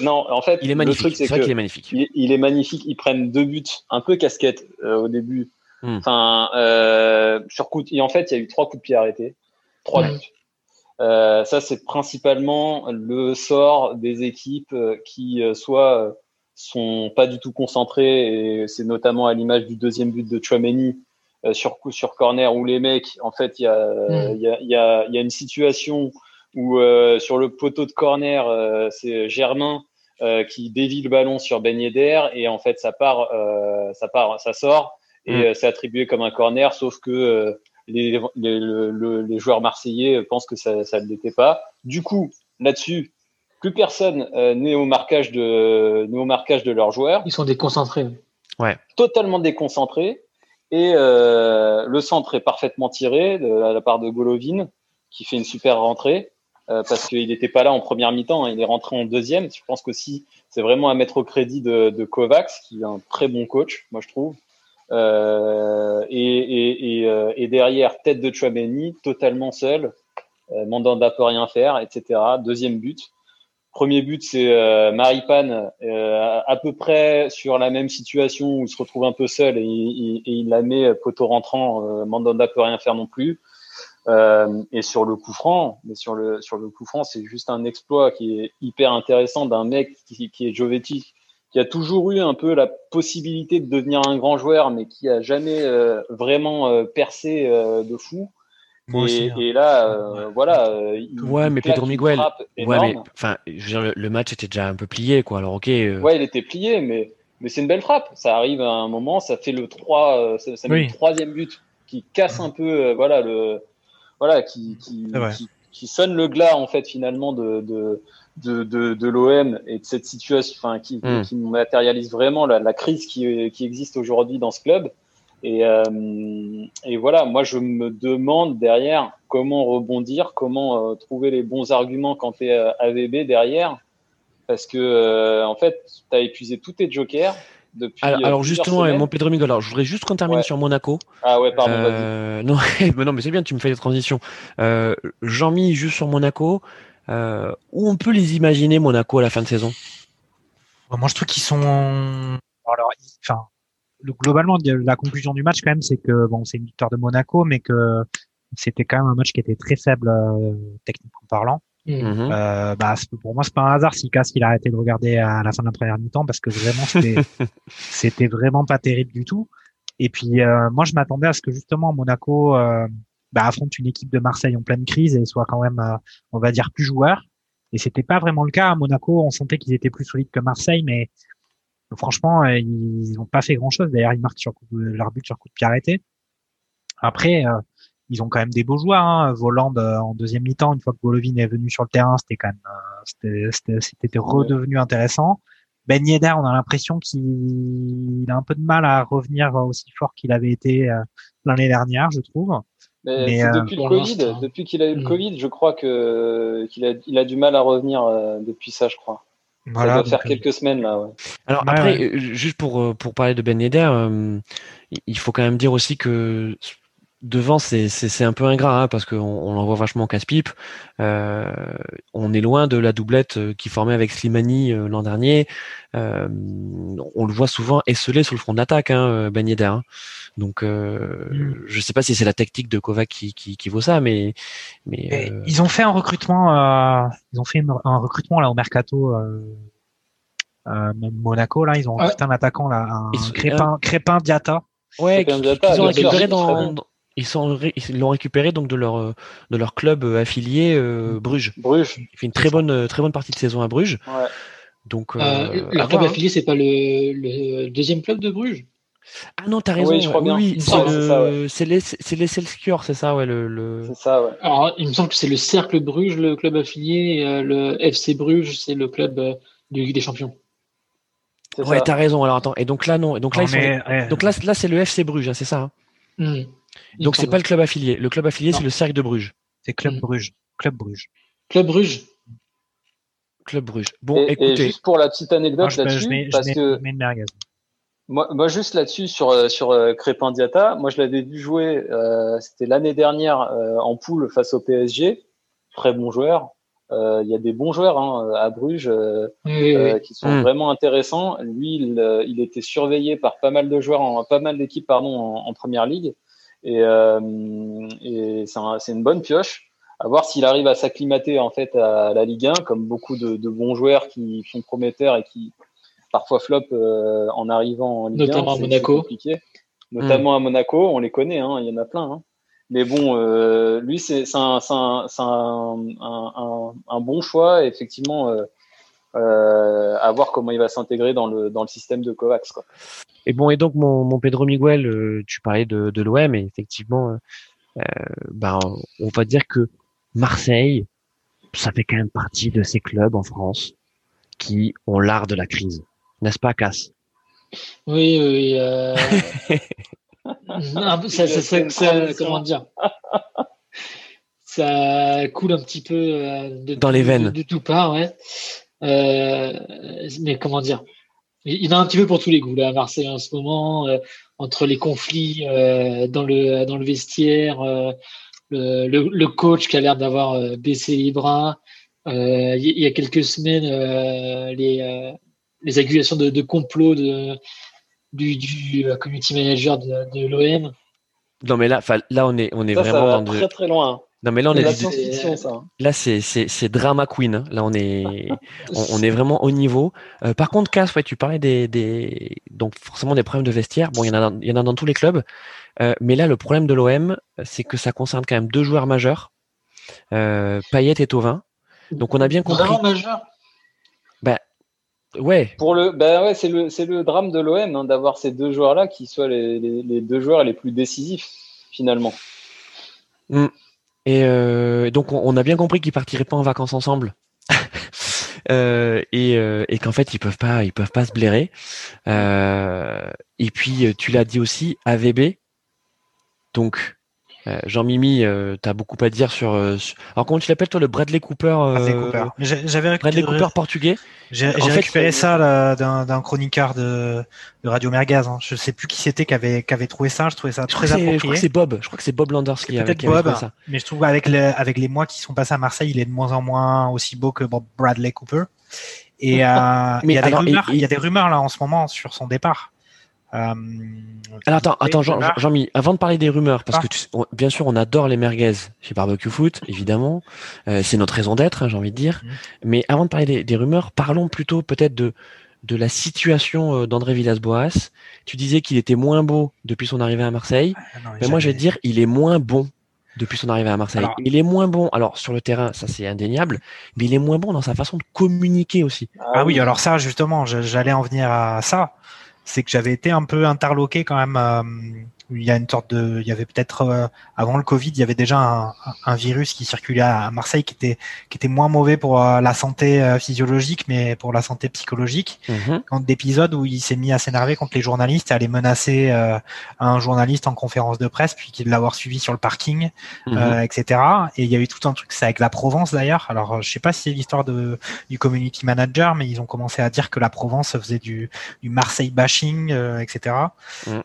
Non, en fait, il est magnifique. C'est vrai qu'il est magnifique. Il, il, est magnifique. Ils prennent deux buts, un peu casquette euh, au début. Hmm. Enfin, euh, sur coup. Et en fait, il y a eu trois coups de pied arrêtés, trois buts. Euh, ça, c'est principalement le sort des équipes euh, qui euh, soit sont pas du tout concentrées, et c'est notamment à l'image du deuxième but de Chouameni sur sur corner où les mecs, en fait, il y a, mm. y, a, y, a, y a une situation où sur le poteau de corner, c'est Germain qui dévie le ballon sur Ben Yedder et en fait ça part, ça part, ça sort et mm. c'est attribué comme un corner, sauf que les, les, joueurs marseillais pensent que ça, ça ne l'était pas. Du coup, là-dessus, plus personne euh, n'est au marquage de au marquage de leurs joueurs. Ils sont déconcentrés. Ouais. Totalement déconcentrés. Et euh, le centre est parfaitement tiré de la, part de Golovin, qui fait une super rentrée euh, parce qu'il n'était pas là en première mi-temps. Hein, il est rentré en deuxième. Je pense qu'aussi c'est vraiment à mettre au crédit de, de Kovacs, qui est un très bon coach, moi je trouve. Euh, et, et, et, euh, et, derrière, tête de Chouameni, totalement seul, euh, Mandanda peut rien faire, etc. Deuxième but. Premier but, c'est euh, Maripane, euh, à peu près sur la même situation où il se retrouve un peu seul et, il la met poteau rentrant. Euh, Mandanda peut rien faire non plus. Euh, et sur le coup franc, mais sur le sur le coup franc, c'est juste un exploit qui est hyper intéressant d'un mec qui, qui est Jovetti, qui a toujours eu un peu la possibilité de devenir un grand joueur, mais qui a jamais euh, vraiment euh, percé euh, de fou. Moi et, aussi, hein. et là, voilà. Il, ouais, mais Pedro Miguel. Ouais, mais enfin, je veux dire, le, le match était déjà un peu plié, quoi. Alors, ok. euh, Ouais, il était plié, mais, mais c'est une belle frappe. Ça arrive à un moment, ça fait le 3, euh, ça, ça met Oui. le troisième but qui casse un peu, euh, voilà, le, voilà, qui, qui, sonne le glas, en fait, finalement, de, de, de, de, de l'OM et de cette situation, enfin, qui, Mm. qui matérialise vraiment la, la crise qui, qui existe aujourd'hui dans ce club. Et, euh, et voilà, moi, je me demande derrière comment rebondir, comment euh, trouver les bons arguments quand tu es AVB derrière. Parce que, euh, en fait, tu as épuisé tous tes jokers depuis. alors, euh, alors, justement, mon Pedro Miguel, alors, je voudrais juste qu'on termine Ouais. sur Monaco. Ah ouais, pardon, vas-y. Euh, non, mais non, mais c'est bien, tu me fais des transitions. Euh, Jean-Mi juste sur Monaco. Euh, où on peut les imaginer Monaco à la fin de saison? Moi, je trouve qu'ils sont. Alors, ils- enfin, globalement, la conclusion du match, quand même, c'est que bon, c'est une victoire de Monaco, mais que c'était quand même un match qui était très faible euh, techniquement parlant. Mm. Mhm. Euh, bah, pour moi, c'est pas un hasard si Cass il a arrêté de regarder à la fin de la première mi-temps parce que vraiment, c'était, c'était vraiment pas terrible du tout. Et puis, euh, moi, je m'attendais à ce que justement Monaco euh, bah, affronte une équipe de Marseille en pleine crise et soit quand même, euh, on va dire, plus joueur. Et c'était pas vraiment le cas. À Monaco, on sentait qu'ils étaient plus solides que Marseille, mais franchement, euh, ils n'ont pas fait grand-chose. D'ailleurs, ils marquent sur coup, leur but sur coup de pied arrêté. Après, euh, ils ont quand même des beaux joueurs. Hein. Voland euh, en deuxième mi-temps, une fois que Golovin est venu sur le terrain, c'était quand même, euh, c'était- c'était c'était redevenu intéressant. Ben Yedder, on a l'impression qu'il a un peu de mal à revenir aussi fort qu'il avait été euh, l'année dernière, je trouve. Mais, Mais, c'est euh, depuis le Covid, depuis qu'il a eu le Mm. Covid, je crois que qu'il a, il a du mal à revenir euh, depuis ça, je crois. Ça Voilà. doit donc, faire euh, quelques semaines là. Ouais. Alors Ouais, après, ouais. euh, juste pour euh, pour parler de Ben Yedder, euh, il faut quand même dire aussi que devant c'est c'est c'est un peu ingrat hein, parce qu'on on l'envoie vachement au casse-pipe. Euh, on est loin de la doublette euh, qui formait avec Slimani euh, l'an dernier. Euh, on le voit souvent esselé sur le front d'attaque, hein, Ben Yedder. hein. Donc euh, Mm. je sais pas si c'est la tactique de Kovac qui, qui, qui vaut ça, mais mais euh, Ils ont fait un recrutement, euh, ils ont fait un recrutement là au mercato. Euh, euh, même Monaco là, ils ont Ouais. recruté un attaquant là, un Ils Crépin, Crépin Diata. Ouais, qui- Diatta, qu'ils ont récupéré dans, dans- ils sont ré- ils l'ont récupéré donc de leur euh, de leur club euh, affilié euh, Bruges. Bruges. Il fait une très bonne très bonne partie de saison à Bruges. Ouais. Donc euh, Euh, leur club voir, hein. affilié, c'est pas le, le deuxième club de Bruges? Ah non, t'as raison. Oui, je crois bien. Oui, c'est ça, le c'est les c'est les Celsior, c'est ça ouais le, le... C'est ça, ouais. Alors, il me semble que c'est le Cercle Bruges, le club affilié, et euh, le FC Bruges, c'est le club euh, de Ligue des Champions. Ouais, t'as raison. Alors attends, et donc là non, et donc là Non, ils sont donc là là c'est le FC Bruges, hein, c'est ça. hein Mm. Donc c'est pas le club affilié. Le club affilié c'est le Cercle de Bruges. c'est Club. Bruges. Club Bruges. Club Bruges. Club Bruges. Bon, et, et écoutez, juste pour la petite anecdote là-dessus, parce que. Moi, moi juste là-dessus sur euh, sur euh, Crépin Diata, moi je l'avais vu jouer, euh, c'était l'année dernière en poule face au PSG, très bon joueur. Il y a des bons joueurs hein, à Bruges qui sont hmm. vraiment intéressants. Lui, il, il, était surveillé par pas mal de joueurs, en, pas mal d'équipes pardon en, en, première ligue, et, et c'est une bonne pioche à voir s'il arrive à s'acclimater en fait à la Ligue 1, comme beaucoup de, de, bons joueurs qui sont prometteurs et qui parfois flop euh, en arrivant en Ligue Notamment 1. à Monaco. Compliqué. Notamment à Monaco, on les connaît, hein, il y en a plein. Hein. Mais bon, euh, lui, c'est un, un, un, un, bon choix, effectivement, euh, euh, à voir comment il va s'intégrer dans le, dans le système de Kovacs. Quoi. Et bon, et donc, mon, mon Pedro Miguel, euh, tu parlais de, de l'OM, et effectivement, euh, ben, on va dire que Marseille, ça fait quand même partie de ces clubs en France qui ont l'art de la crise. N'est-ce pas, Cass? Oui, oui. Euh... ça, ça, ça, comment dire? Ça coule un petit peu euh, de, dans les veines. De, de tout part, ouais. Euh, mais comment dire Il y en a un petit peu pour tous les goûts là à Marseille en ce moment, euh, entre les conflits euh, dans le dans le vestiaire, euh, le, le, coach qui a l'air d'avoir euh, baissé les bras. Euh, il y, a quelques semaines, euh, les, les accusations de, de complot de, du, du community manager de, de l'OM. Non mais là, là on est on est vraiment dans très très loin. Non mais là on est, hein. là c'est c'est c'est drama queen. Hein. Là on est on, est vraiment au niveau. Euh, par contre Cass, ouais, tu parlais des des donc forcément des problèmes de vestiaire. Bon, il y en a il y en a dans tous les clubs. Euh, mais là, le problème de l'OM, c'est que ça concerne quand même deux joueurs majeurs, euh, Payet et Tovin. Donc on a bien compris. Vraiment majeur? Bah, ouais. Pour le, bah ouais, c'est le, c'est le drame de l'OM hein, d'avoir ces deux joueurs-là qui soient les, les, les, deux joueurs les plus décisifs finalement. Mm. Et euh, donc on, a bien compris qu'ils partiraient pas en vacances ensemble. Euh, et, euh, et qu'en fait ils peuvent pas ils peuvent pas se blairer et puis tu l'as dit aussi AVB donc, euh, Jean-Mimi, euh, tu as beaucoup à dire sur, euh, Alors, comment tu l'appelles, toi, le Bradley Cooper Bradley Cooper. J'avais Bradley Cooper portugais. J'ai récupéré ça d'un chroniqueur de, de Radio Merguez. Hein. Je sais plus qui c'était qui avait, qui avait trouvé ça. Je trouvais ça très approprié. Je crois que c'est Bob. Je crois que c'est Bob Landers qui, avait, qui Bob, ça. Mais je trouve avec, le, avec les mois qui sont passés à Marseille, il est de moins en moins aussi beau que Bradley Cooper. Et mais il, y a des rumeurs, il y a des rumeurs là en ce moment sur son départ. Euh, Alors attends, attends, Jean, Jean, Jean avant de parler des rumeurs, parce que tu, bien sûr, on adore les merguez chez Barbecue Foot, évidemment, euh, c'est notre raison d'être, hein, j'ai envie de dire. Mhm. Mais avant de parler des, des rumeurs, parlons plutôt peut-être de de la situation euh, d'André Villas-Boas. Tu disais qu'il était moins beau depuis son arrivée à Marseille, ah, mais moi je vais te dire, il est moins bon depuis son arrivée à Marseille. il est moins bon, alors sur le terrain, ça c'est indéniable, mais il est moins bon dans sa façon de communiquer aussi. Ah oui, alors ça justement, j'allais en venir à ça c'est que j'avais été un peu interloqué quand même. Euh, il y a une sorte de, il y avait peut-être euh, avant le Covid, il y avait déjà un, un, virus qui circulait à Marseille qui était qui était moins mauvais pour euh, la santé physiologique, mais pour la santé psychologique. Mmh. Quand d'épisodes où il s'est mis à s'énerver contre les journalistes et à les menacer un journaliste en conférence de presse, puis qu'il l'avoir suivi sur le parking, mmh. etc. Et il y a eu tout un truc, c'est avec la Provence d'ailleurs. Alors je sais pas si c'est l'histoire de du community manager, mais ils ont commencé à dire que la Provence faisait du du Marseille bashing euh, etc.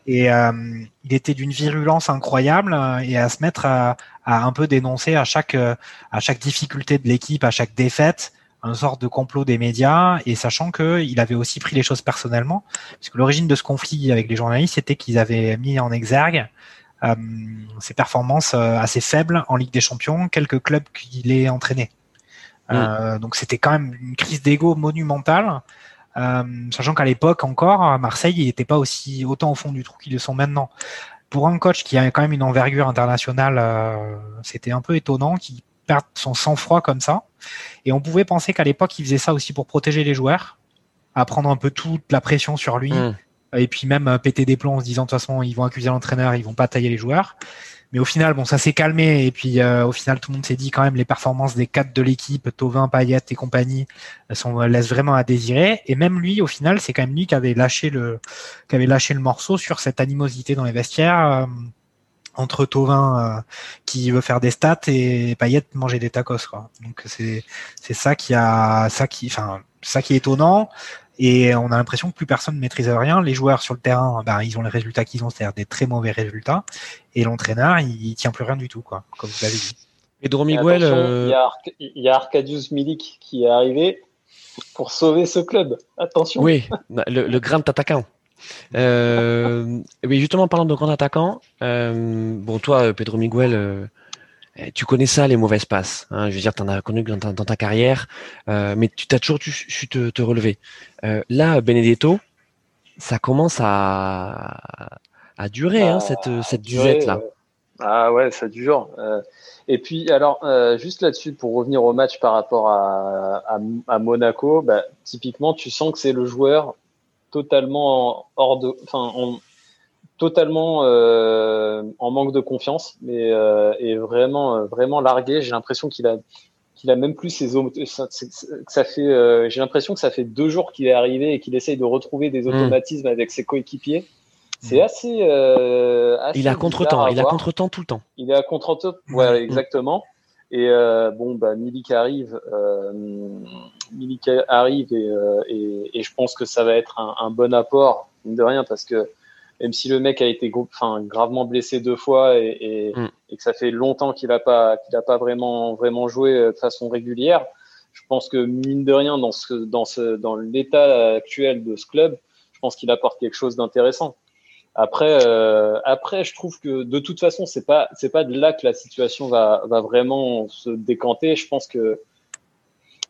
Et mm. euh, il était d'une virulence incroyable euh, et à se mettre à, un peu dénoncer à chaque à chaque difficulté de l'équipe, à chaque défaite, un sorte de complot des médias et sachant que il avait aussi pris les choses personnellement, puisque l'origine de ce conflit avec les journalistes c'était qu'ils avaient mis en exergue euh, ses performances assez faibles en Ligue des Champions, quelques clubs qu'il ait entraînés. Mm. donc c'était quand même une crise d'ego monumentale euh, sachant qu'à l'époque encore, à Marseille, il n'était pas aussi autant au fond du trou qu'ils le sont maintenant. Pour un coach qui a quand même une envergure internationale, euh, c'était un peu étonnant qu'il perde son sang-froid comme ça. Et on pouvait penser qu'à l'époque, il faisait ça aussi pour protéger les joueurs, à prendre un peu toute la pression sur lui, mmh. et puis même euh, péter des plombs en se disant de toute façon, ils vont accuser l'entraîneur, ils vont pas tailler les joueurs. Mais au final, bon, ça s'est calmé et puis euh, au final, tout le monde s'est dit quand même les performances des quatre de l'équipe, Tovin, Payet et compagnie, sont laissent vraiment à désirer. Et même lui, au final, c'est quand même lui qui avait lâché le, qui avait lâché le morceau sur cette animosité dans les vestiaires. Euh, entre Tovin euh, qui veut faire des stats et Payet manger des tacos quoi. Donc c'est c'est ça qui a ça qui enfin ça qui est étonnant Et on a l'impression que plus personne ne maîtrise rien. Les joueurs sur le terrain, bah, ils ont les résultats qu'ils ont, c'est-à-dire des très mauvais résultats. Et l'entraîneur, il, tient plus rien du tout, quoi, comme vous l'avez dit. Pedro Miguel. Euh, il y, a Arcadius Milik qui est arrivé pour sauver ce club. Attention. Oui, le, grand attaquant. Euh, oui, justement, parlant de grand attaquant, euh, bon, toi, Pedro Miguel, eh, tu connais ça, les mauvaises passes. Hein, je veux dire, tu en as connu dans ta, carrière, mais tu t'as toujours su te, relever. là, Benedetto, ça commence à, à durer, hein, cette, cette disette-là. Ah ouais, ça dure. Et puis, alors, euh, juste là-dessus, pour revenir au match par rapport à, à, Monaco, bah, typiquement, tu sens que c'est le joueur totalement hors de, enfin, totalement euh, en manque de confiance, mais euh, est vraiment, euh, vraiment largué. J'ai l'impression qu'il a, qu'il a même plus ses, ça, ça fait, euh, j'ai l'impression que ça fait deux jours qu'il est arrivé et qu'il essaye de retrouver des hmm. automatismes avec ses coéquipiers. C'est assez, euh, assez, Il a contre-temps. Il a contre-temps tout le temps. Il est à contre-temps. Ouais, mm. exactement. Et euh, bon, bah, Milik arrive, euh, Milik arrive et, euh, et, et, je pense que ça va être un, un, bon apport, mine de rien, parce que même si le mec a été enfin, gravement blessé deux fois et, et, mm. et que ça fait longtemps qu'il n'a pas, qu'il a pas vraiment, vraiment joué de façon régulière, je pense que mine de rien, dans ce, dans ce, dans l'état actuel de ce club, je pense qu'il apporte quelque chose d'intéressant. Après, euh, après, je trouve que de toute façon, c'est pas c'est pas de là que la situation va va vraiment se décanter. Je pense que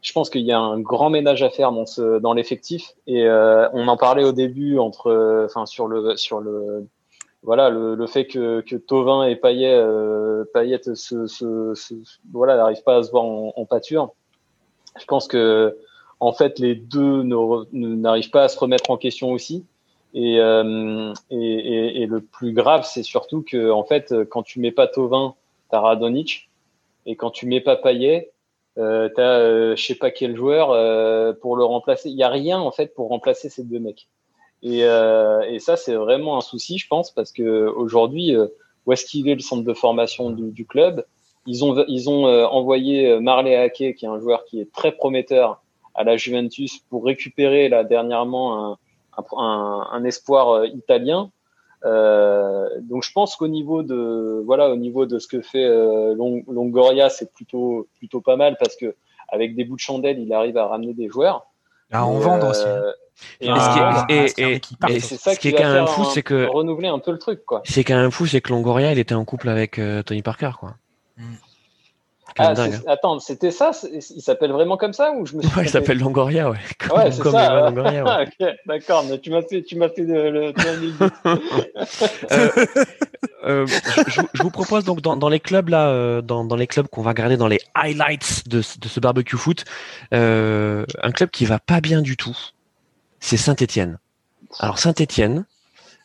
je pense qu'il y a un grand ménage à faire dans ce dans l'effectif et euh, on en parlait au début entre enfin sur le sur le voilà le, le fait que que Tovin et Payet euh, Payet se, se, se voilà n'arrivent pas à se voir en, en, pâture. Je pense que en fait les deux n'arrivent pas à se remettre en question aussi. Euh, et, et, et, le plus grave, c'est surtout que en fait, quand tu mets pas Tovin, t'as Radonic, et quand tu mets pas Payet, euh, t'as euh, je sais pas quel joueur euh, pour le remplacer. Il y a rien en fait pour remplacer ces deux mecs. Et, euh, et ça, c'est vraiment un souci, je pense, parce que aujourd'hui, où est-ce qu'il est le centre de formation du, du club? Ils ont ils ont envoyé Marley Ake, qui est un joueur qui est très prometteur à la Juventus, pour récupérer là dernièrement un un, un, espoir euh, italien. Euh, donc je pense qu'au niveau de voilà au niveau de ce que fait euh, Longoria c'est plutôt plutôt pas mal parce que avec des bouts de chandelle il arrive à ramener des joueurs. À en vendre aussi. Et, ce qui est quand même fou, c'est que renouveler un peu le truc, quoi. C'est quand même fou, c'est que Longoria, il était en couple avec Tony Parker, quoi. Mm. Ah, hein. Attends, c'était ça Il s'appelle vraiment comme ça ou je me suis Ouais, il s'appelle Longoria, ouais. Comme, ouais, c'est ça. Longoria, ouais. D'accord, mais tu m'as fait, tu m'as fait le. le... euh, euh, je, je, vous propose donc dans, dans les clubs là, euh, dans, dans les clubs qu'on va regarder dans les highlights de, de ce barbecue foot, euh, un club qui va pas bien du tout, c'est Saint-Étienne. Alors Saint-Étienne,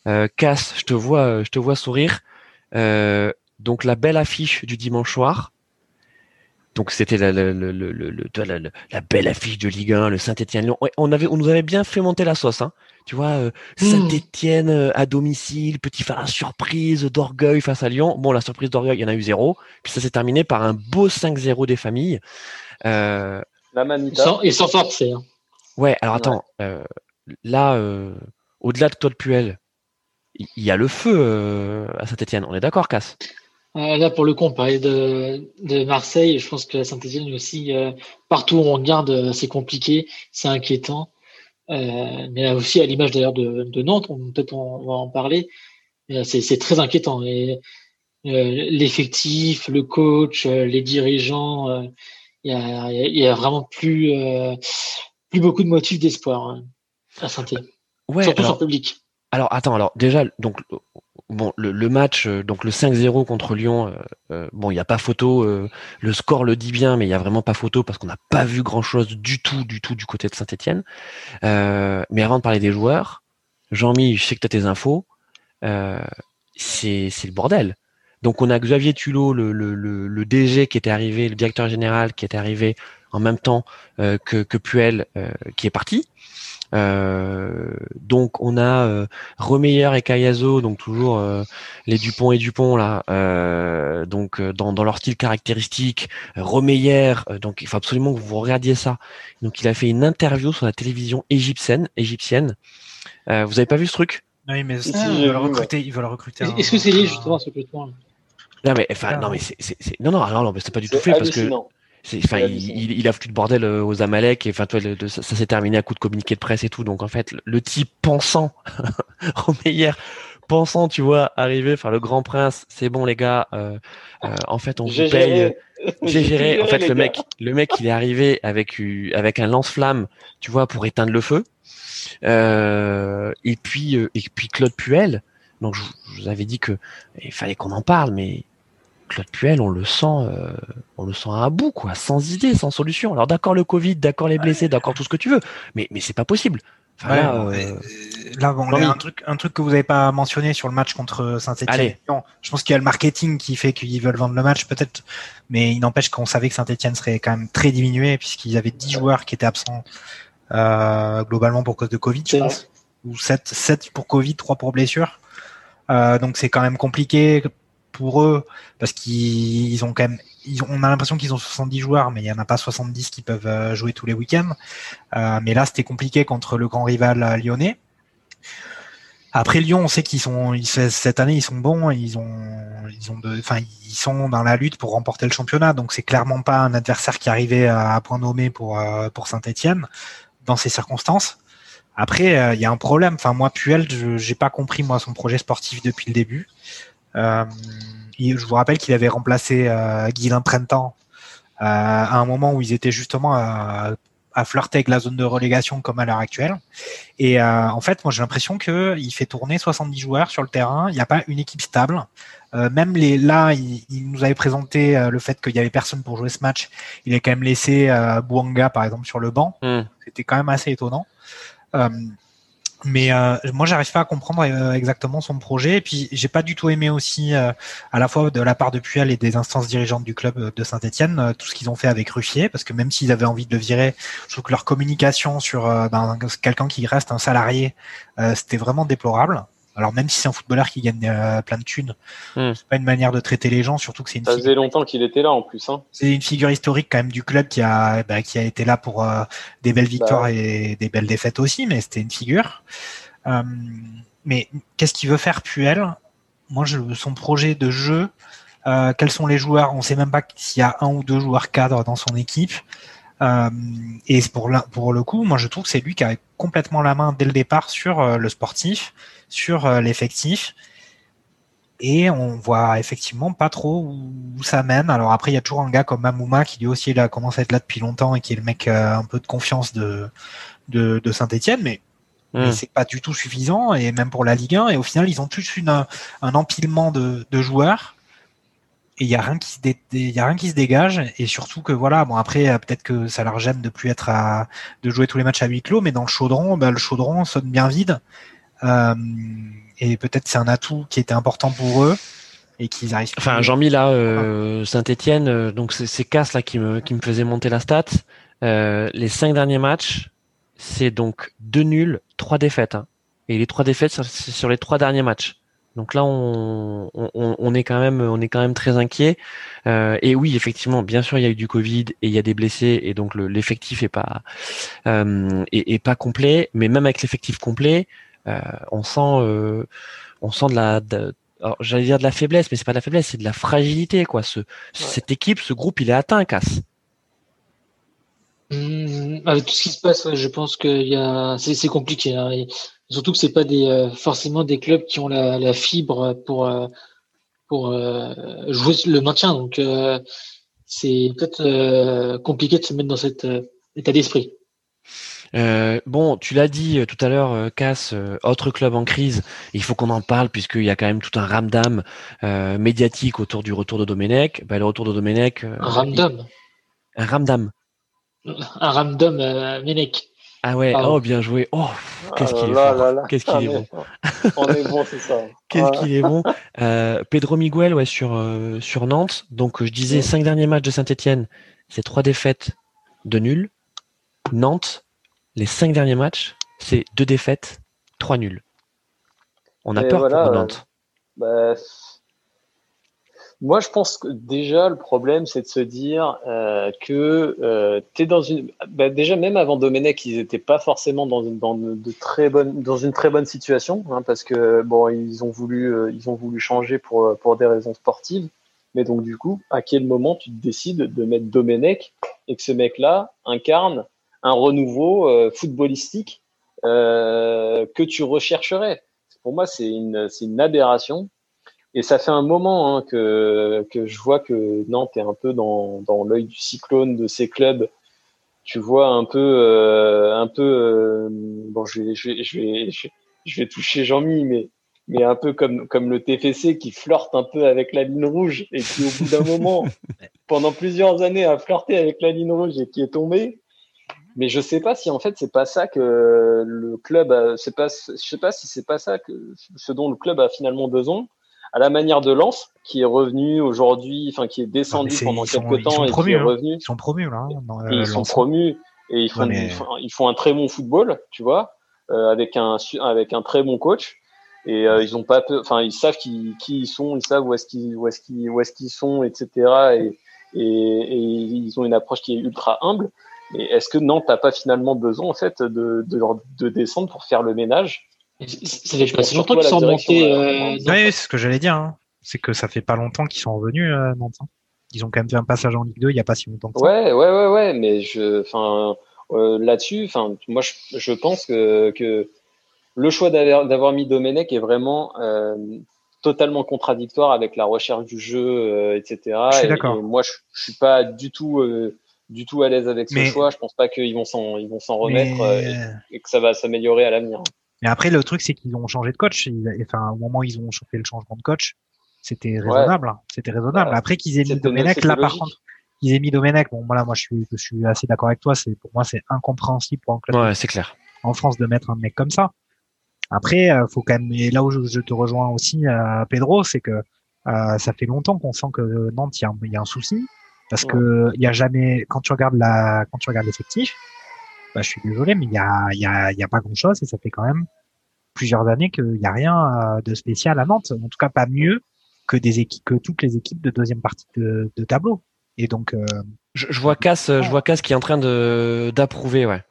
euh, Casse, je te vois, je te vois sourire. Euh, donc la belle affiche du dimanche soir, donc c'était la, la, la, la, belle affiche de Ligue 1, le Saint-Etienne. On, avait, on nous avait bien fait monter la sauce. Hein. Tu vois, euh, hmm. Saint-Etienne euh, à domicile, petit phare surprise d'orgueil face à Lyon. Bon, la surprise d'orgueil, il y en a eu zéro. Puis ça s'est terminé par un beau 5-0 des familles. Euh, la Manita. et sans forcer. Hein. Ouais, alors attends. Euh, là, au-delà de Claude Puel, il y, a le feu à Saint-Etienne. On est d'accord, Casse euh, là, pour le coup, on parlait de, de Marseille. Je pense que la Saint-Etienne aussi, euh, partout où on regarde, euh, c'est compliqué, c'est inquiétant. Euh, mais là aussi, à l'image d'ailleurs de, de, Nantes, peut-être on, va en parler, c'est très inquiétant. Et l'effectif, le coach, les dirigeants, il y a, y, a, vraiment plus, plus beaucoup de motifs d'espoir hein, à Saint-Etienne. Ouais, Surtout sur le public. Alors attends, alors déjà, donc bon, le, match, euh, donc le 5-0 contre Lyon, euh, euh, bon, il n'y a pas photo. le score le dit bien, mais il n'y a vraiment pas photo parce qu'on n'a pas vu grand-chose du tout, du tout du côté de Saint-Etienne. mais avant de parler des joueurs, Jean-Mi, je sais que tu as tes infos. c'est le bordel. Donc on a Xavier Tulot, le, le, le, DG qui était arrivé, le directeur général qui était arrivé en même temps que, que Puel qui est parti. Euh, donc on a euh, Romeyer et Cayazo, donc toujours euh, les Dupont et Dupont là, euh, donc dans, dans, leur style caractéristique. Romeyer, donc il faut absolument que vous regardiez ça. Donc il a fait une interview sur la télévision égyptienne. égyptienne. vous avez pas vu ce truc? Oui, mais ils, veulent recruter, ils veulent recruter. Est-ce que c'est lié justement ce complètement non mais enfin non mais c'est non non non, non mais c'est pas du tout fait parce que Enfin, il, il, a foutu de bordel euh, aux Amalek et enfin, toi, ça, s'est terminé à coup de communiqué de presse et tout. Donc en fait, le type pensant, hier, pensant, tu vois, arriver, enfin le grand prince, c'est bon les gars, euh, euh, en fait on vous paye. J'ai géré. En fait, le mec, le mec, il est arrivé avec avec un lance-flamme, tu vois, pour éteindre le feu. et puis et puis Claude Puel. Donc je, je vous avais dit que il fallait qu'on en parle, mais Claude Puel, on le sent, euh, on le sent à bout, quoi, sans idée, sans solution. Alors d'accord le Covid, d'accord les blessés, d'accord tout ce que tu veux, mais mais c'est pas possible. là, euh, bon, un truc, un truc que vous n'avez pas mentionné sur le match contre Saint-Etienne. Je pense qu'il y a le marketing qui fait qu'ils veulent vendre le match, peut-être, mais il n'empêche qu'on savait que Saint-Etienne serait quand même très diminué puisqu'ils avaient 10 joueurs qui étaient absents euh, globalement pour cause de Covid, je pense, ou 7, 7 pour Covid, 3 pour blessure. donc c'est quand même compliqué pour eux, parce qu'ils ont a l'impression qu'ils ont 70 joueurs, mais il n'y en a pas 70 qui peuvent euh, jouer tous les week-ends. Euh, mais là, c'était compliqué contre le grand rival euh, lyonnais. Après Lyon, on sait qu'ils sont cette année ils sont bons, ils ils ont ils sont dans la lutte pour remporter le championnat, donc c'est clairement pas un adversaire qui arrivait à, point nommé pour Saint-Étienne dans ces circonstances. Après il y a un problème, enfin moi Puel, je j'ai pas compris moi son projet sportif depuis le début. Euh, je vous rappelle qu'il avait remplacé euh, Guilain Printemps euh, à un moment où ils étaient justement à, à flirter avec la zone de relégation comme à l'heure actuelle. Et en fait, moi j'ai l'impression que il fait tourner 70 joueurs sur le terrain. Il n'y a pas une équipe stable. Euh, même les là, il, nous avait présenté le fait qu'il y avait personne pour jouer ce match. Il a quand même laissé euh, Bouanga par exemple sur le banc. Hmm. C'était quand même assez étonnant. Mais euh, moi, j'arrive pas à comprendre euh, exactement son projet. Et puis, j'ai pas du tout aimé aussi, euh, à la fois de la part de Puel et des instances dirigeantes du club de Saint-Etienne, tout ce qu'ils ont fait avec Ruffier, parce que même s'ils avaient envie de le virer, je trouve que leur communication sur ben, quelqu'un qui reste un salarié, c'était vraiment déplorable. Alors même si c'est un footballeur qui gagne euh, plein de thunes, hmm. c'est pas une manière de traiter les gens, surtout que c'est une. Ça faisait longtemps qu'il était là en plus. Hein. C'est une figure historique quand même du club qui a bah, qui a été là pour euh, des belles victoires bah et des belles défaites aussi, mais c'était une figure. Euh, mais qu'est-ce qu'il veut faire Puel? Moi, je, son projet de jeu, quels sont les joueurs? On sait même pas s'il y a un ou deux joueurs cadres dans son équipe. Euh, et pour, pour le coup, moi je trouve que c'est lui qui a complètement la main dès le départ sur euh, le sportif, sur euh, l'effectif. Et on voit effectivement pas trop où, ça mène. Alors après, il y a toujours un gars comme Mamouma qui lui aussi il a commencé à être là depuis longtemps et qui est le mec un peu de confiance de, de, de Saint-Etienne, mais mais hmm. c'est pas du tout suffisant et même pour la Ligue 1 et au final ils ont tous une, un empilement de, de joueurs et il y a rien qui se y a rien qui se dégage et surtout que voilà bon après euh, peut-être que ça leur gêne de plus être à de jouer tous les matchs à huis clos mais dans le chaudron bah, le chaudron sonne bien vide euh, et peut-être c'est un atout qui était important pour eux et qu'ils arrivent enfin Jean-Mi là euh, Saint-Étienne euh, donc c'est Casse là qui me qui me faisait monter la stat euh, les cinq derniers matchs c'est donc deux nuls trois défaites hein. et les trois défaites c'est sur les trois derniers matchs donc là, on, on, est quand même, on est quand même très inquiet. Euh, et oui, effectivement, bien sûr, il y a eu du Covid et il y a des blessés, et donc l'effectif est pas euh, est, pas complet. Mais même avec l'effectif complet, euh, on sent, euh, on sent de la, j'allais dire de la faiblesse, mais c'est pas de la faiblesse, c'est de la fragilité, quoi. Ce, cette équipe, ce groupe, il est atteint, casse. Mmh, avec tout ce qui se passe, je pense que y a, c'est compliqué. Hein. Surtout que c'est pas des, euh, forcément des clubs qui ont la, la fibre pour, euh, pour euh, jouer le maintien. Donc, c'est peut-être compliqué de se mettre dans cet état d'esprit. Euh, bon, tu l'as dit tout à l'heure, Cass, autre club en crise. Il faut qu'on en parle puisqu'il y a quand même tout un ramdam euh, médiatique autour du retour de Domenech. Bah, le retour de Domenech. un ramdam. Un ramdam. Un ramdam Menech. Ah ouais, oh bien joué. Oh, qu'est-ce qu'il est, bon. Qu'est-ce qu'il est bon. On est bon, c'est ça. Qu'est-ce qu'il est bon. Euh, Pedro Miguel, ouais, sur euh, sur Nantes. Donc je disais cinq derniers matchs de Saint-Étienne, c'est trois défaites de nul. Nantes, les cinq derniers matchs, c'est deux défaites, trois nuls. On a Et peur voilà, pour euh, Nantes. Bah, moi, je pense que déjà, le problème, c'est de se dire euh, que euh, tu es dans une. Bah, déjà, même avant Domenech, ils n'étaient pas forcément dans une, dans, de très bonne, dans une très bonne situation, hein, parce que bon, ils ont voulu, euh, ils ont voulu changer pour, pour des raisons sportives. Mais donc, du coup, à quel moment tu décides de mettre Domenech et que ce mec-là incarne un renouveau euh, footballistique euh, que tu rechercherais Pour moi, c'est une, une aberration. Et ça fait un moment hein, que, que je vois que Nantes est un peu dans, dans l'œil du cyclone de ces clubs. Tu vois un peu, euh, un peu. euh, bon, je vais, je vais, je vais, je vais, je vais toucher Jean-Mi, mais mais un peu comme comme le TFC qui flirte un peu avec la ligne rouge et qui au bout d'un moment, pendant plusieurs années, a flirté avec la ligne rouge et qui est tombé. Mais je sais pas si en fait c'est pas ça que le club, a- c'est pas, je sais pas si c'est pas ça que ce dont le club a finalement besoin à la manière de Lens, qui est revenu aujourd'hui, enfin qui est descendu c'est- pendant ils sont- quelques ils temps sont et qui promus, est hein. revenu. Ils sont promus là. hein, dans, Et euh, ils sont promus et ils font, mais- ils font, ils font un très bon football, tu vois, euh, avec un avec un très bon coach. Et euh, ils ont pas enfin ils savent qui, qui ils sont, ils savent où est-ce qu'ils où est-ce qu'ils où est-ce qu'ils sont, etc. Et, et, et ils ont une approche qui est ultra humble. Mais est-ce que Nantes n'a pas finalement besoin en fait de, de, de descendre pour faire le ménage? Ça fait pas si Surtout longtemps qu'ils sont remontés. euh. Ouais, c'est ce que j'allais dire. hein. C'est que ça fait pas longtemps qu'ils sont revenus, euh, Nantes. hein. Ils ont quand même fait un passage en Ligue 2 il y a pas si longtemps que ça. Ouais, ouais, ouais, ouais, mais je, enfin, euh, là-dessus, enfin, moi, je, je pense que, que le choix d'avoir, mis Domenech est vraiment euh, totalement contradictoire avec la recherche du jeu, euh, etc. Je suis Et- moi, je, je suis pas du tout, euh, du tout à l'aise avec ce Mais- choix. Je pense pas qu'ils vont s'en, ils vont s'en remettre euh, Mais, et, et que ça va s'améliorer à l'avenir. mais après, le truc, c'est qu'ils ont changé de coach. Ils- Enfin, au moment où ils ont fait le changement de coach, c'était raisonnable. hein. C'était raisonnable. Après qu'ils aient mis Domenech, là, par contre, qu'ils aient mis Domenech, bon, voilà, moi, je suis, je suis assez d'accord avec toi. C'est, pour moi, c'est incompréhensible pour un club Ouais, c'est clair. en France de mettre un mec comme ça. Après, euh, faut quand même, et là où je, je te rejoins aussi, euh, Pedro, c'est que euh, ça fait longtemps qu'on sent que Nantes, y, il y a un souci, parce que il y a jamais, quand tu regardes la, quand tu regardes l'effectif, bah, je suis désolé, mais il y a, il y a, il y a pas grand chose, et ça fait quand même plusieurs années qu'il y a rien euh, de spécial à Nantes, en tout cas pas mieux que des équipes, que toutes les équipes de deuxième partie de, de tableau. Et donc, euh, Je, je vois Cass, je vois Cass qui est en train de d'approuver, ouais.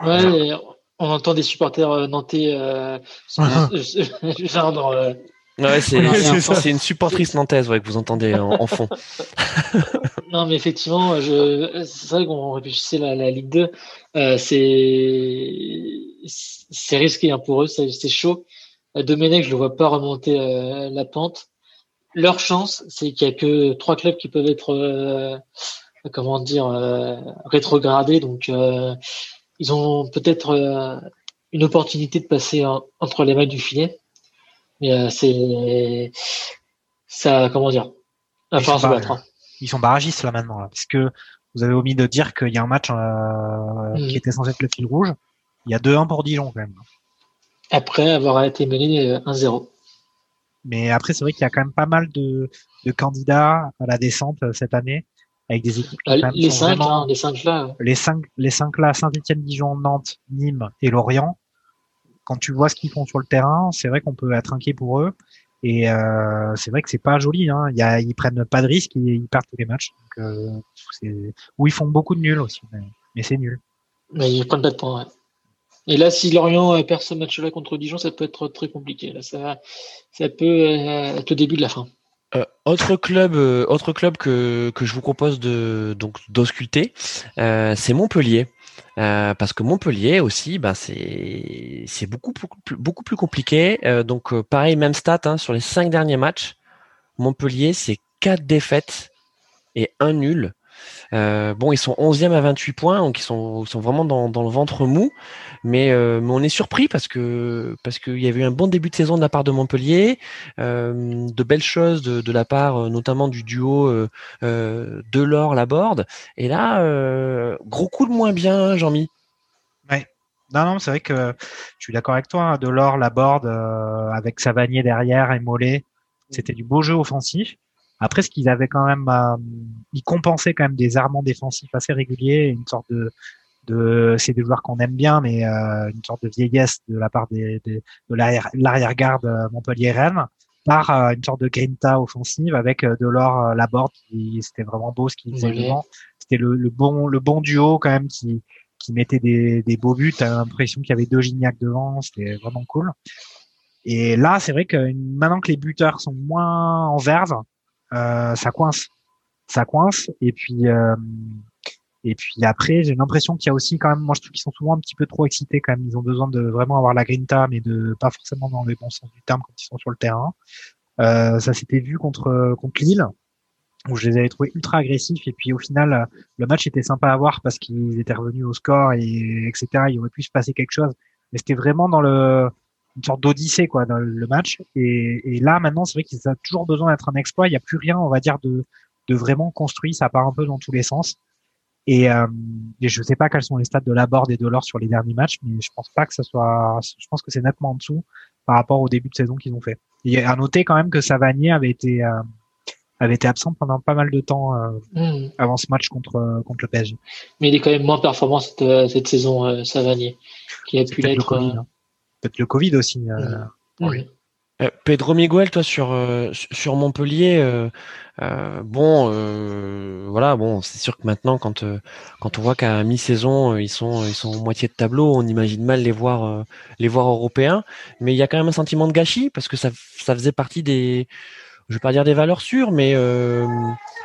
Ouais, on entend des supporters euh, nantais euh, genre dans, euh, Ouais, c'est une supportrice nantaise ouais, que vous entendez en, en fond. Non, mais effectivement, je... c'est vrai qu'on réfléchissait à la, la Ligue 2. Euh, c'est c'est risqué hein, pour eux, c'est c'est chaud. Euh, Domenech, je le vois pas remonter euh, la pente. Leur chance, c'est qu'il y a que trois clubs qui peuvent être, euh, comment dire, euh, rétrogradés. Donc, euh, ils ont peut-être euh, une opportunité de passer en- entre les mailles du filet. Mais euh, c'est ça, comment dire, Ils sont se battre. hein. ils sont barragistes là maintenant, là, parce que vous avez omis de dire qu'il y a un match euh, Mhm. qui était censé être le fil rouge. Il y a 2-1 pour Dijon quand même. après avoir été mené euh, 1-0. Mais après, c'est vrai qu'il y a quand même pas mal de, de candidats à la descente euh, cette année, avec des équipes qui Euh, Les cinq, vraiment- hein, les cinq là. les cinq, les cinq là, Saint-Etienne, Dijon, Nantes, Nîmes et Lorient. Quand tu vois ce qu'ils font sur le terrain, c'est vrai qu'on peut être inquiet pour eux. Et euh, c'est vrai que c'est pas joli. Hein. Y a, ils prennent pas de risques, ils, ils perdent tous les matchs. Donc, euh, c'est- ou ils font beaucoup de nuls aussi, mais, mais c'est nul. Mais ils prennent pas de points. Ouais. Et là, si Lorient euh, perd ce match-là contre Dijon, ça peut être très compliqué. Là, ça, ça peut être le début de la fin. Euh, autre club, euh, autre club que, que je vous propose de donc d'ausculter, euh, c'est Montpellier. Euh, parce que Montpellier aussi, ben c'est beaucoup beaucoup plus, beaucoup plus compliqué. Euh, donc euh, pareil, même stat hein, sur les cinq derniers matchs. Montpellier, c'est quatre défaites et un nul. Euh, bon, ils sont 11e à 28 points, donc ils sont, vraiment dans, le ventre mou. Mais, euh, mais on est surpris parce que parce qu'il y avait eu un bon début de saison de la part de Montpellier, euh, de belles choses de, la part notamment du duo Delors-Laborde. Et là, gros coup de moins bien, Jean-Mi. Non, non, c'est vrai que je suis d'accord avec toi. hein, Delors, Laborde, avec Savanier derrière et Mollet, c'était du beau jeu offensif. Après, ce qu'ils avaient quand même, euh, ils compensaient quand même des armements défensifs assez réguliers, une sorte de de c'est des joueurs qu'on aime bien, mais euh, une sorte de vieillesse de la part des, des de l'arrière-garde euh, Montpellier-Rennes par euh, une sorte de grinta offensive avec euh, Delors Laborde qui c'était vraiment beau ce qu'il faisait c'était le, le, bon le bon duo quand même qui qui mettait des, des beaux buts. T'as l'impression qu'il y avait deux Gignac devant c'était vraiment cool. Et là c'est vrai que maintenant que les buteurs sont moins en verve ça coince ça coince et puis euh, et puis après, j'ai l'impression qu'il y a aussi quand même, moi je trouve qu'ils sont souvent un petit peu trop excités quand même. Ils ont besoin de vraiment avoir la grinta, mais de pas forcément dans le bon sens du terme quand ils sont sur le terrain. Euh, ça s'était vu contre contre Lille, où je les avais trouvés ultra agressifs. Et puis au final, le match était sympa à voir parce qu'ils étaient revenus au score et etc. Il aurait pu se passer quelque chose, mais c'était vraiment dans le une sorte d'odyssée quoi dans le match. Et, et là maintenant, c'est vrai qu'ils ont toujours besoin d'être un exploit. Il n'y a plus rien, on va dire, de de vraiment construit. Ça part un peu dans tous les sens. Et, euh, et je ne sais pas quels sont les stats de Laborde et de l'or sur les derniers matchs, mais je pense pas que ça soit. Je pense que c'est nettement en dessous par rapport au début de saison qu'ils ont fait. Et à noter quand même que Savanier avait été euh, avait été absent pendant pas mal de temps euh, hmm. avant ce match contre contre le PSG. Mais il est quand même moins performant cette, euh, cette saison euh, Savanier, qui a pu l'être. Peut-être le Covid aussi. Oui. Euh, Pedro Miguel, toi sur euh, sur Montpellier, euh, bon, voilà, bon, c'est sûr que maintenant quand quand on voit qu'à mi-saison ils sont ils sont moitié de tableau, on imagine mal les voir les voir européens, mais il y a quand même un sentiment de gâchis parce que ça ça faisait partie des je vais pas dire des valeurs sûres, mais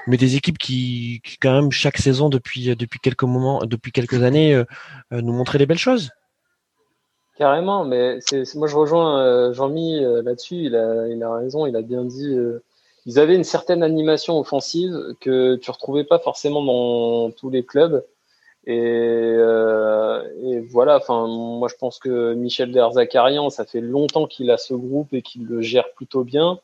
mais des équipes qui, qui quand même chaque saison depuis depuis quelques moments, depuis quelques années, nous montraient des belles choses. Carrément, mais c'est, moi je rejoins euh, Jean-Mi euh, là-dessus, il a, il a raison, il a bien dit. Euh, ils avaient une certaine animation offensive que tu retrouvais pas forcément dans tous les clubs. Et, voilà, moi je pense que Michel Derzakarian, ça fait longtemps qu'il a ce groupe et qu'il le gère plutôt bien.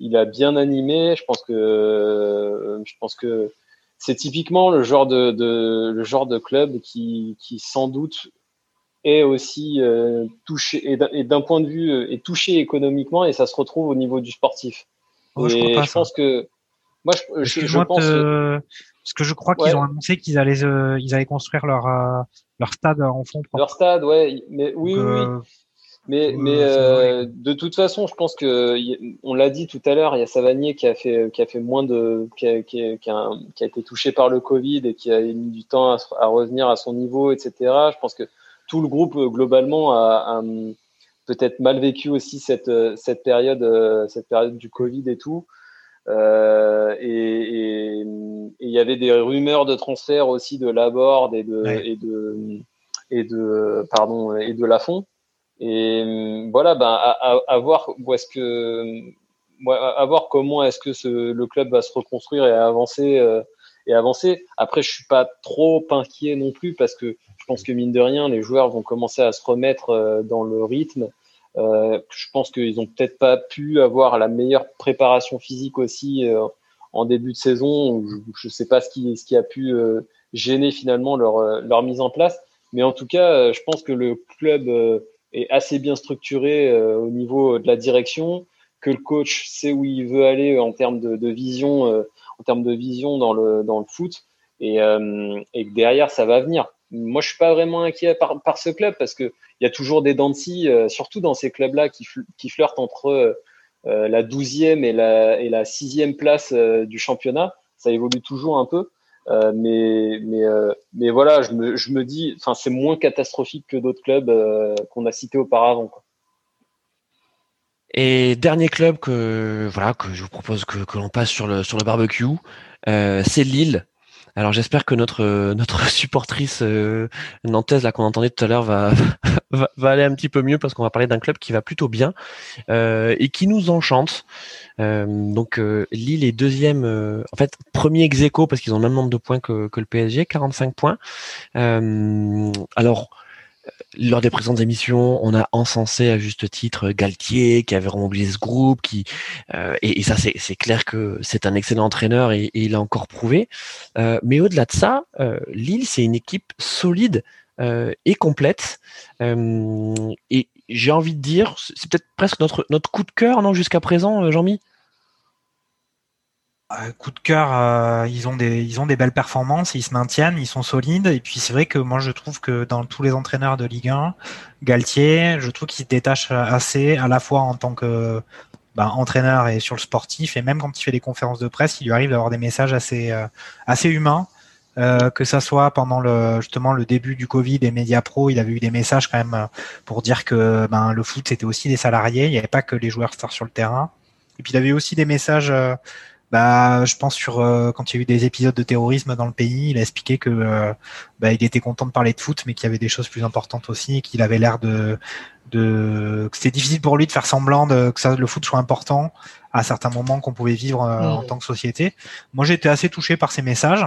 Il a bien animé. Je pense que je pense que c'est typiquement le genre de, de, le genre de club qui, qui sans doute est aussi euh, touché et d'un point de vue euh, est touché économiquement et ça se retrouve au niveau du sportif. Oh, et je, je pense que moi je, je, pense euh, parce que je crois qu'ils ont annoncé qu'ils allaient euh, ils allaient construire leur leur stade en fond propre. Leur stade ouais mais oui oui, mais mais de toute façon je pense que on l'a dit tout à l'heure il y a Savanier qui a fait qui a fait moins de qui a, qui, a, qui, a, qui a, été touché par le Covid et qui a mis du temps à, à revenir à son niveau etc. Je pense que tout le groupe euh, globalement a, peut-être mal vécu aussi cette, euh, cette période, euh, cette période du Covid et tout. et il y avait des rumeurs de transfert aussi de Laborde et de et de et de pardon et de Lafont. Et voilà, ben à, à, voir où est-ce que à voir comment est-ce que ce, le club va se reconstruire et avancer et avancer. Après, je suis pas trop inquiet non plus parce que je pense que mine de rien, les joueurs vont commencer à se remettre euh, dans le rythme. Euh, je pense qu'ils ont peut-être pas pu avoir la meilleure préparation physique aussi euh, en début de saison. Je ne sais pas ce qui, a pu gêner finalement leur, leur mise en place. Mais en tout cas, je pense que le club est assez bien structuré au niveau de la direction, que le coach sait où il veut aller en termes de, de vision, en termes de vision dans le, dans le foot, et, et que derrière ça va venir moi, je suis pas vraiment inquiet par, par ce club parce que il y a toujours des dents de euh, surtout dans ces clubs-là qui, qui flirtent entre euh, euh la douzième et la, et la sixième place euh, du championnat. Ça évolue toujours un peu. Euh, mais mais mais voilà, je me, je me dis, c'est moins catastrophique que d'autres clubs qu'on a cités auparavant. Et dernier club que voilà que je vous propose que, que l'on passe sur le sur le barbecue, c'est Lille. Alors j'espère que notre euh, notre supportrice euh, nantaise là qu'on entendait tout à l'heure va, va, aller un petit peu mieux parce qu'on va parler d'un club qui va plutôt bien euh, et qui nous enchante. donc Lille est deuxième, en fait premier ex parce qu'ils ont le même nombre de points que, que le PSG, 45 points. alors lors des présentes émissions, on a encensé à juste titre Galtier qui avait remobilisé ce groupe, qui euh, et, ça c'est clair que c'est un excellent entraîneur et, il a encore prouvé. Euh, mais au-delà de ça, euh, Lille c'est une équipe solide et complète. et j'ai envie de dire, c'est peut-être presque notre notre coup de cœur non jusqu'à présent, Jean-Mi? Euh, coup de cœur, euh, ils ont des ils ont des belles performances, ils se maintiennent, ils sont solides. Et puis c'est vrai que moi je trouve que dans tous les entraîneurs de Ligue 1, Galtier, je trouve qu'il se détache assez à la fois en tant que ben, entraîneur et sur le sportif, et même quand il fait des conférences de presse, il lui arrive d'avoir des messages assez euh, assez humains. que ça soit pendant le justement le début du Covid des médias pro, il avait eu des messages quand même pour dire que ben, le foot c'était aussi des salariés, il n'y avait pas que les joueurs stars sur le terrain. Et puis il avait aussi des messages bah, je pense sur euh, quand il y a eu des épisodes de terrorisme dans le pays, il a expliqué que euh, bah, il était content de parler de foot, mais qu'il y avait des choses plus importantes aussi, et qu'il avait l'air de, de que c'était difficile pour lui de faire semblant de, que ça, le foot soit important à certains moments qu'on pouvait vivre euh, en tant que société. Moi, j'ai été assez touché par ces messages.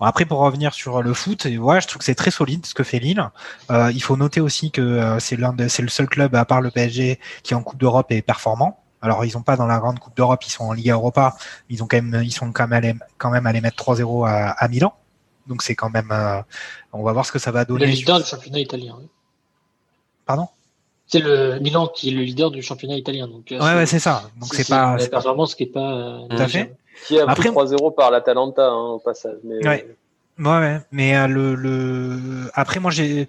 Bon, après, pour revenir sur le foot, ouais, je trouve que c'est très solide ce que fait Lille. Euh, il faut noter aussi que c'est l'un c'est le seul club à part le PSG qui en Coupe d'Europe est performant. Alors ils sont pas dans la grande Coupe d'Europe, ils sont en Liga Europa. Ils ont quand même, ils sont quand même allés, quand même allés mettre 3-0 à, Milan. Donc c'est quand même, euh, on va voir ce que ça va donner. Le leader du championnat italien. Pardon? C'est le Milan qui est le leader du championnat italien. Donc, euh, ouais, ouais c'est ça. Donc c'est pas. La performance qui est pas. Euh, Tout à fait. Qui a Après 3-0 par l'Atalanta hein, au passage. Mais... Ouais. Ouais, mais le, le, après moi j'ai,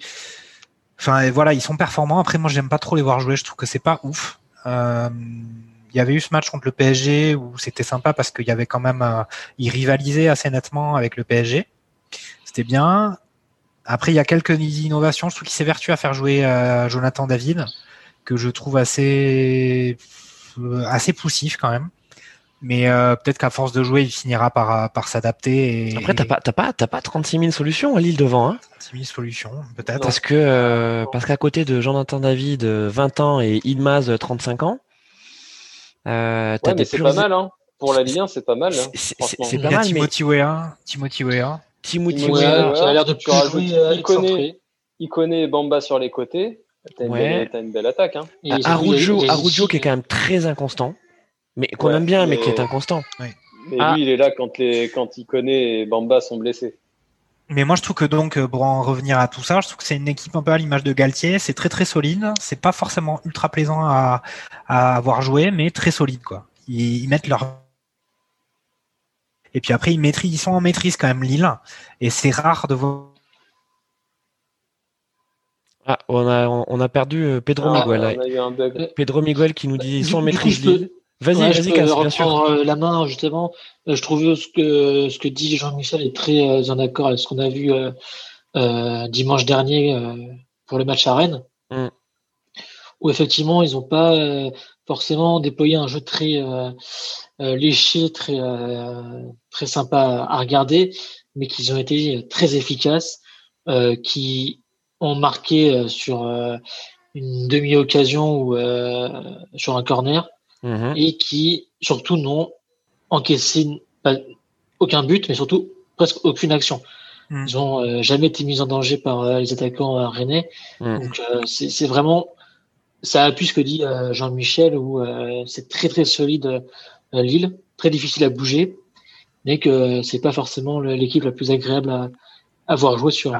enfin voilà, ils sont performants. Après moi j'aime pas trop les voir jouer. Je trouve que c'est pas ouf. Euh, il y avait eu ce match contre le PSG où c'était sympa parce qu'il y avait quand même, euh, il rivalisait assez nettement avec le PSG. C'était bien. Après, il y a quelques innovations. Je trouve qu'il s'est vertueux à faire jouer euh, Jonathan David, que je trouve assez assez poussif quand même. Mais peut-être qu'à force de jouer, il finira par, par s'adapter. Et, Après, t'as pas, t'as pas, t'as pas 36 000 solutions à Lille devant. Hein 36 000 solutions, peut-être. Parce que, parce qu'à côté de Jonathan David, 20 ans, et Ilmaz, 35 ans, euh, ouais, c'est pas mal, hein. Pour la Ligue 1, c'est pas mal. Hein, c'est pas mal. Timothy mais... Weah. Timothy Weah. Timothy Weah, qui a l'air de plus jouer il, connaît, il connaît Bamba sur les côtés. T'as une, ouais. une, belle attaque. Hein. Arujo, Arujo qui est quand même très inconstant, mais qu'on aime bien, mais... qui est inconstant. Mais ah. lui, il est là quand, les, quand il connaît et Bamba sont blessés. Mais moi, je trouve que donc, pour en revenir à tout ça, je trouve que c'est une équipe un peu à l'image de Galtier. C'est très très solide. C'est pas forcément ultra plaisant à, à avoir joué, mais très solide quoi. Ils, ils, mettent leur et puis après ils maîtrisent, ils sont en maîtrise quand même Lille. Et c'est rare de voir. Ah, on a on a perdu euh, Pedro ah, Miguel. Pedro Miguel qui nous dit ils sont en maîtrise Lille. Vas-y, vas-y, bien sûr. Euh, la main, justement. Euh, je trouve ce que, ce que dit Jean-Michel est très euh, en accord avec ce qu'on a vu dimanche dernier pour le match à Rennes. Mm. Où effectivement, ils n'ont pas forcément déployé un jeu très léché, très, très sympa à regarder, mais qu'ils ont été très efficaces, qui ont marqué sur une demi-occasion ou sur un corner Mhm. et qui surtout n'ont encaissé aucun but, mais surtout presque aucune action. Mhm. Ils n'ont euh, jamais été mis en danger par euh, les attaquants euh, rennais. Mhm. Donc c'est vraiment ça appuie ce que dit Jean-Michel où c'est très très solide Lille, très difficile à bouger, mais que c'est pas forcément l'équipe la plus agréable à, avoir joué sur.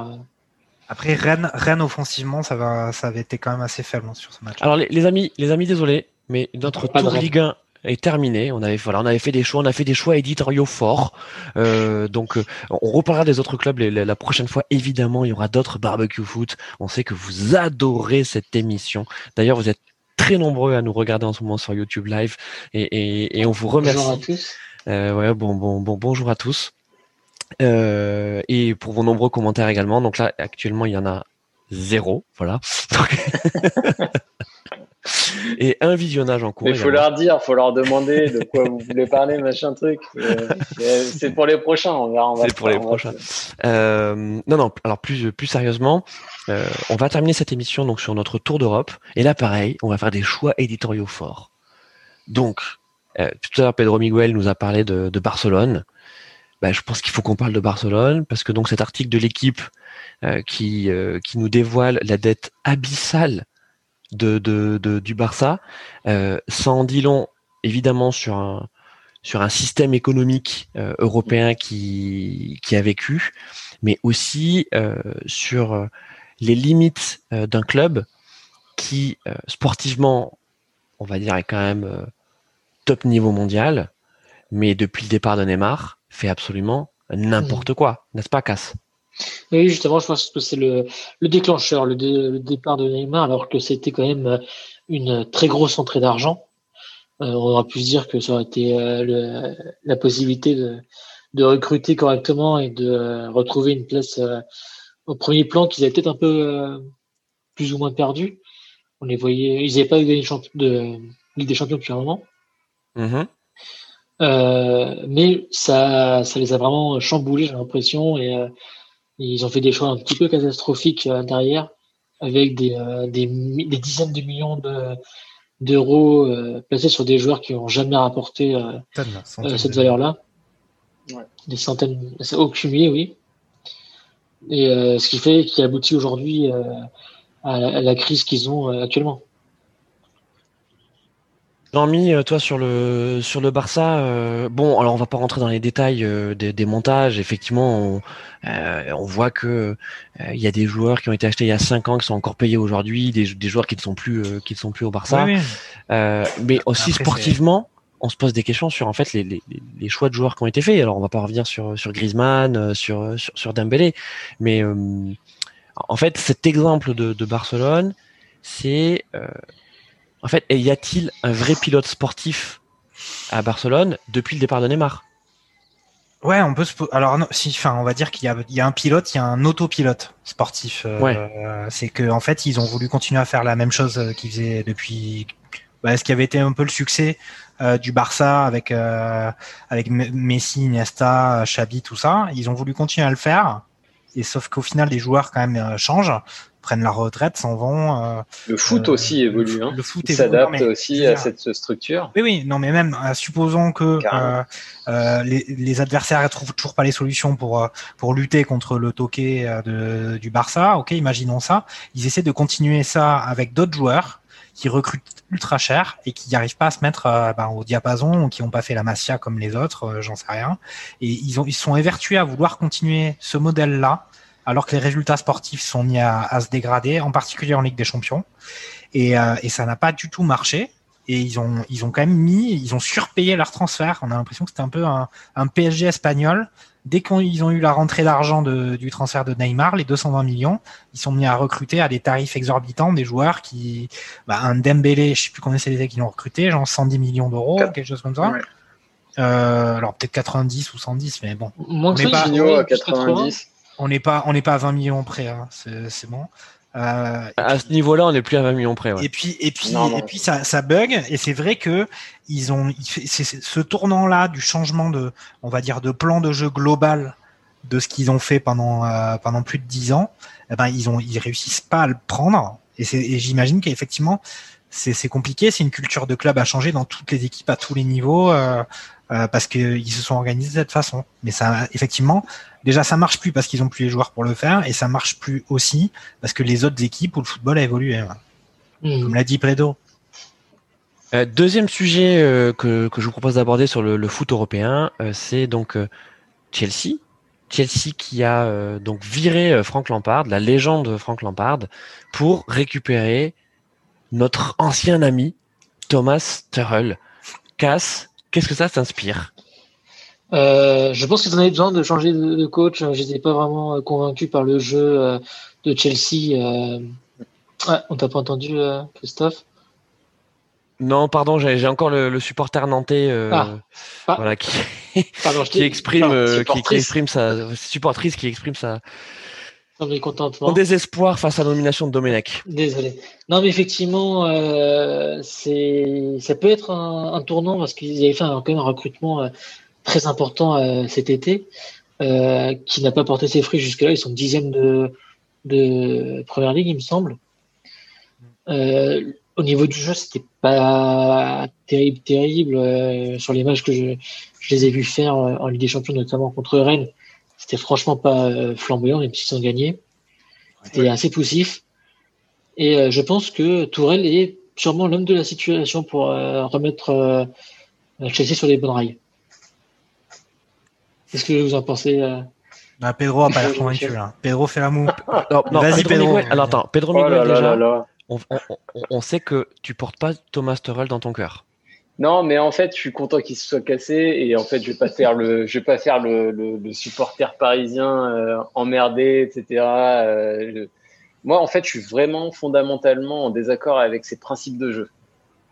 Après Rennes, Rennes offensivement, ça va, ça avait été quand même assez faible hein, sur ce match. Alors les amis, les amis, désolé, mais notre tour Ligue 1 est terminé. On avait voilà, on avait fait des choix, on a fait des choix éditoriaux forts. Euh, donc, euh, on reparlera des autres clubs la, prochaine fois. Évidemment, il y aura d'autres barbecue foot. On sait que vous adorez cette émission. D'ailleurs, vous êtes très nombreux à nous regarder en ce moment sur YouTube Live et, et, et on vous remercie. Bonjour à tous. Euh, ouais, bon, bon, bon, bonjour à tous. Euh, et pour vos nombreux commentaires également. Donc là, actuellement, il y en a zéro. Voilà. et un visionnage en cours. Il faut leur dire, faut leur demander de quoi vous voulez parler, machin truc. Euh, c'est pour les prochains, on verra. C'est pour les prochains. Euh, non, non. Alors plus plus sérieusement, euh, on va terminer cette émission donc sur notre tour d'Europe. Et là, pareil, on va faire des choix éditoriaux forts. Donc, tout à l'heure, Pedro Miguel nous a parlé de, de Barcelone. Ben, je pense qu'il faut qu'on parle de Barcelone parce que donc cet article de l'équipe qui qui nous dévoile la dette abyssale de, de, du Barça. Euh, ça en dit long, évidemment, sur un, sur un système économique euh, européen qui, qui a vécu, mais aussi euh, sur euh, les limites d'un club qui, sportivement, on va dire, est quand même top niveau mondial, mais depuis le départ de Neymar, fait absolument n'importe quoi, n'est-ce pas, Cass? Oui, justement, je pense que c'est le, le déclencheur, le, départ de Neymar, alors que c'était quand même une très grosse entrée d'argent. Euh, on aurait pu se dire que ça aurait été euh, la possibilité de, de, recruter correctement et de euh, retrouver une place au premier plan qu'ils avaient peut-être un peu plus ou moins perdu. On les voyait, ils n'avaient pas gagné de Ligue des Champions depuis un moment. Mm-hmm. Euh, mais ça, ça les a vraiment chamboulés, j'ai l'impression, et euh, ils ont fait des choix un petit peu catastrophiques euh, derrière, avec des, des, des, dizaines de millions de d'euros placés sur des joueurs qui n'ont jamais rapporté cette valeur-là. Ouais. Des centaines, c'est au cumulé, oui. Et ce qui fait, qui aboutit aujourd'hui à, la crise qu'ils ont actuellement. Jean-Mi, euh, toi sur le sur le Barça, euh, bon alors on va pas rentrer dans les détails euh, des, montages. Effectivement, on, voit que il y a des joueurs qui ont été achetés il y a 5 ans qui sont encore payés aujourd'hui, des, joueurs qui ne sont plus qui ne sont plus au Barça. mais aussi sportivement, on se pose des questions sur en fait les, choix de joueurs qui ont été faits. Alors on va pas revenir sur sur Griezmann, sur sur, sur Dembélé, mais en fait cet exemple de, de Barcelone, c'est en fait, y a-t-il un vrai pilote sportif à Barcelone depuis le départ de Neymar? Ouais, on peut se alors si enfin on va dire qu'il y a, un pilote, il y a un autopilote sportif. Euh, c'est que en fait, ils ont voulu continuer à faire la même chose euh, qu'ils faisaient depuis bah, ce qui avait été un peu le succès euh, du Barça avec avec Messi, Iniesta, Xavi, tout ça. Ils ont voulu continuer à le faire. Et sauf qu'au final, les joueurs quand même changent prennent la retraite, s'en vont. Euh, le foot euh, aussi évolue. Le, hein. le foot s'adapte aussi à cette structure. Oui, oui, non, mais même euh, supposons que les, les, adversaires ne trouvent toujours pas les solutions pour pour lutter contre le toqué de, du Barça. Ok, imaginons ça. Ils essaient de continuer ça avec d'autres joueurs qui recrutent ultra cher et qui n'arrivent pas à se mettre ben, au diapason ou qui n'ont pas fait la Masia comme les autres, j'en sais rien. Et ils ont ils sont évertués à vouloir continuer ce modèle-là alors que les résultats sportifs sont mis à, se dégrader, en particulier en Ligue des Champions. Et, euh, et ça n'a pas du tout marché. Et ils ont, ils ont quand même mis, ils ont surpayé leur transfert. On a l'impression que c'était un peu un, un, PSG espagnol. Dès qu'ils ont eu la rentrée d'argent du transfert de Neymar, les 220 millions, ils sont mis à recruter à des tarifs exorbitants des joueurs qui, bah, un Dembélé, je sais plus combien c'est qui l'ont recruté, genre 110 millions d'euros, quelque chose comme ça. Euh, alors peut-être 90 ou 110, mais bon. Moins que ça, 90 on n'est pas on n'est pas à 20 millions près, hein. c'est bon. Euh, à ce niveau-là, on n'est plus à 20 millions près. Ouais. Et puis et puis et puis ça, ça bug et c'est vrai que ils ont c'est ce tournant-là du changement de on va dire de plan de jeu global de ce qu'ils ont fait pendant euh, pendant plus de 10 ans, eh ben ils ont ils réussissent pas à le prendre et, et j'imagine qu'effectivement c'est compliqué, c'est une culture de club à changer dans toutes les équipes à tous les niveaux. Euh, euh, parce qu'ils se sont organisés de cette façon. Mais ça, effectivement, déjà ça marche plus parce qu'ils ont plus les joueurs pour le faire, et ça marche plus aussi parce que les autres équipes où le football a évolué. Mmh. Comme l'a dit Bredo. Euh, deuxième sujet euh, que, que, je vous propose d'aborder sur le, le, foot européen, euh, c'est donc Chelsea. Chelsea qui a donc viré Frank Lampard, la légende Frank Lampard, pour récupérer notre ancien ami Thomas Tuchel. Cass, Qu'est-ce que ça t'inspire? Euh, je pense qu'ils en avaient besoin de changer de, coach. Je n'étais pas vraiment euh, convaincu par le jeu euh, de Chelsea. On t'a pas entendu, Christophe? Non, pardon, j'ai encore le, supporter nantais ah. Ah. Voilà, qui, qui exprime, qui, exprime sa supportrice qui exprime sa, mécontentement. En désespoir face à la nomination de Domenech. Désolé. Non, mais effectivement, euh, c'est, ça peut être un, tournant parce qu'ils avaient fait un, quand même un recrutement très important euh, cet été, euh, qui n'a pas porté ses fruits jusque-là. Ils sont dixième de, de première ligue, il me semble. au niveau du jeu, c'était pas terrible, terrible. sur les matchs que je, je les ai vus faire en Ligue des Champions, notamment contre Rennes, c'était franchement pas euh, flamboyant, même s'ils ont gagné. C'était assez poussif. Et euh, je pense que Tourelle est sûrement l'homme de la situation pour euh, remettre Chelsea sur les bonnes rails. Qu'est-ce que vous en pensez bah, Pedro a pas l'air convaincu là. Pedro fait la moue. Vas-y Pedro. Alors attends, Pedro oh Miguel déjà. On, on, sait que tu portes pas Thomas Tuchel dans ton cœur. Non, mais en fait, je suis content qu'il se soit cassé et en fait, je vais pas faire le, je vais pas faire le, le, supporter parisien euh, emmerdé, etc. Euh, moi, en fait, je suis vraiment fondamentalement en désaccord avec ses principes de jeu.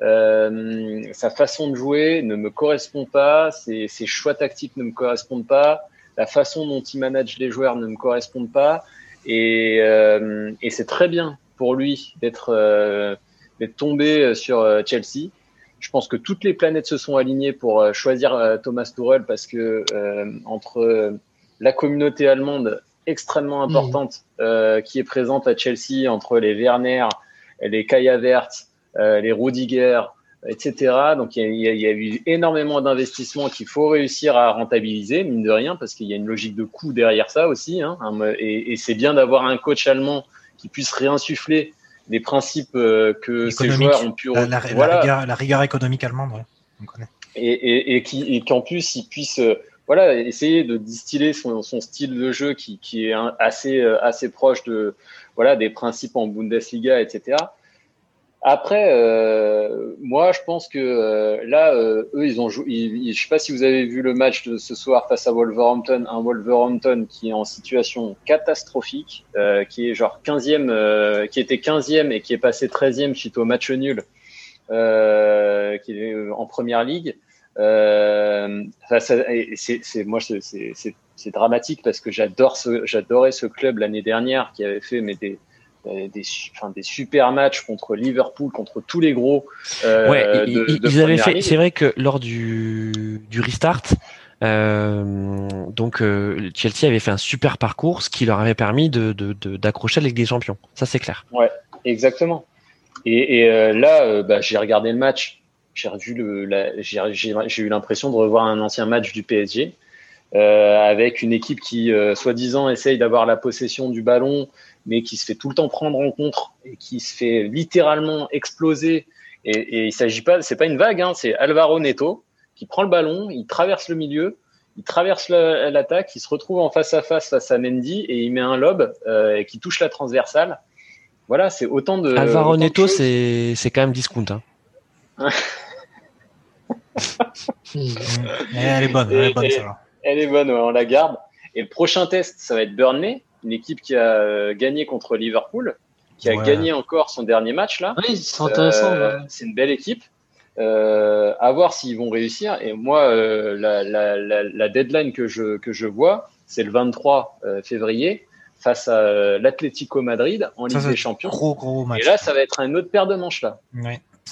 Euh, sa façon de jouer ne me correspond pas, ses, ses, choix tactiques ne me correspondent pas, la façon dont il manage les joueurs ne me correspond pas, et, euh, et c'est très bien pour lui d'être euh, tombé sur Chelsea je pense que toutes les planètes se sont alignées pour choisir Thomas Tuchel parce que entre la communauté allemande extrêmement mmh. importante qui est présente à Chelsea, entre les Werner, les Kaya Vert, les Rudiger, etc. Donc il y, a, eu énormément d'investissements qu'il faut réussir à rentabiliser, mine de rien, parce qu'il y a une logique de coût derrière ça aussi. Hein, et, et c'est bien d'avoir un coach allemand qui puisse réinsuffler les principes euh, que ces joueurs ont pu la, voilà. la, rigueur, économique allemande, on connaît. Et, et, et qu'en plus ils puissent euh, voilà essayer de distiller son, son style de jeu qui, qui est assez euh, assez proche de voilà des principes en Bundesliga, etc. Après, euh, moi, je pense que euh, là, euh, eux, ils ont joué. je sais pas si vous avez vu le match de ce soir face à Wolverhampton, un Wolverhampton qui est en situation catastrophique, qui est genre 15e, qui était 15e et qui est passé 13e suite au match nul, qui est en première ligue. c'est moi, c'est dramatique parce que j'adore ce, j'adorais ce club l'année dernière qui avait fait mais des des, des super matchs contre Liverpool, contre tous les gros. Euh, ouais, ils avaient fait. C'est vrai que lors du, du restart, euh, donc euh, Chelsea avait fait un super parcours, ce qui leur avait permis de d'accrocher de, la Ligue des Champions. Ça c'est clair. Ouais, exactement. Et, et euh, là, euh, bah, j'ai regardé le match. J'ai revu le. J'ai eu l'impression de revoir un ancien match du PSG. Euh, avec une équipe qui, soi-disant, essaye d'avoir la possession du ballon, mais qui se fait tout le temps prendre en contre et qui se fait littéralement exploser. Et, et il s'agit pas, c'est pas une vague, hein, c'est Alvaro Neto qui prend le ballon, il traverse le milieu, il traverse l'attaque, il se retrouve en face à face face à Mendy et il met un lob euh, qui touche la transversale. Voilà, c'est autant de. Alvaro Neto, c'est c'est quand même discount. Hein. elle est bonne, elle est bonne, ça. Elle est bonne, on la garde. Et le prochain test, ça va être Burnley une équipe qui a euh, gagné contre Liverpool, qui a gagné encore son dernier match là. Oui, c'est intéressant. Euh, c'est une belle équipe. Euh, à voir s'ils vont réussir. Et moi, la, deadline que je, que je vois, c'est le 23 février face à l'Atlético Madrid en Ligue des Champions. Gros, gros match. Et là, ça va être un autre paire de manches là.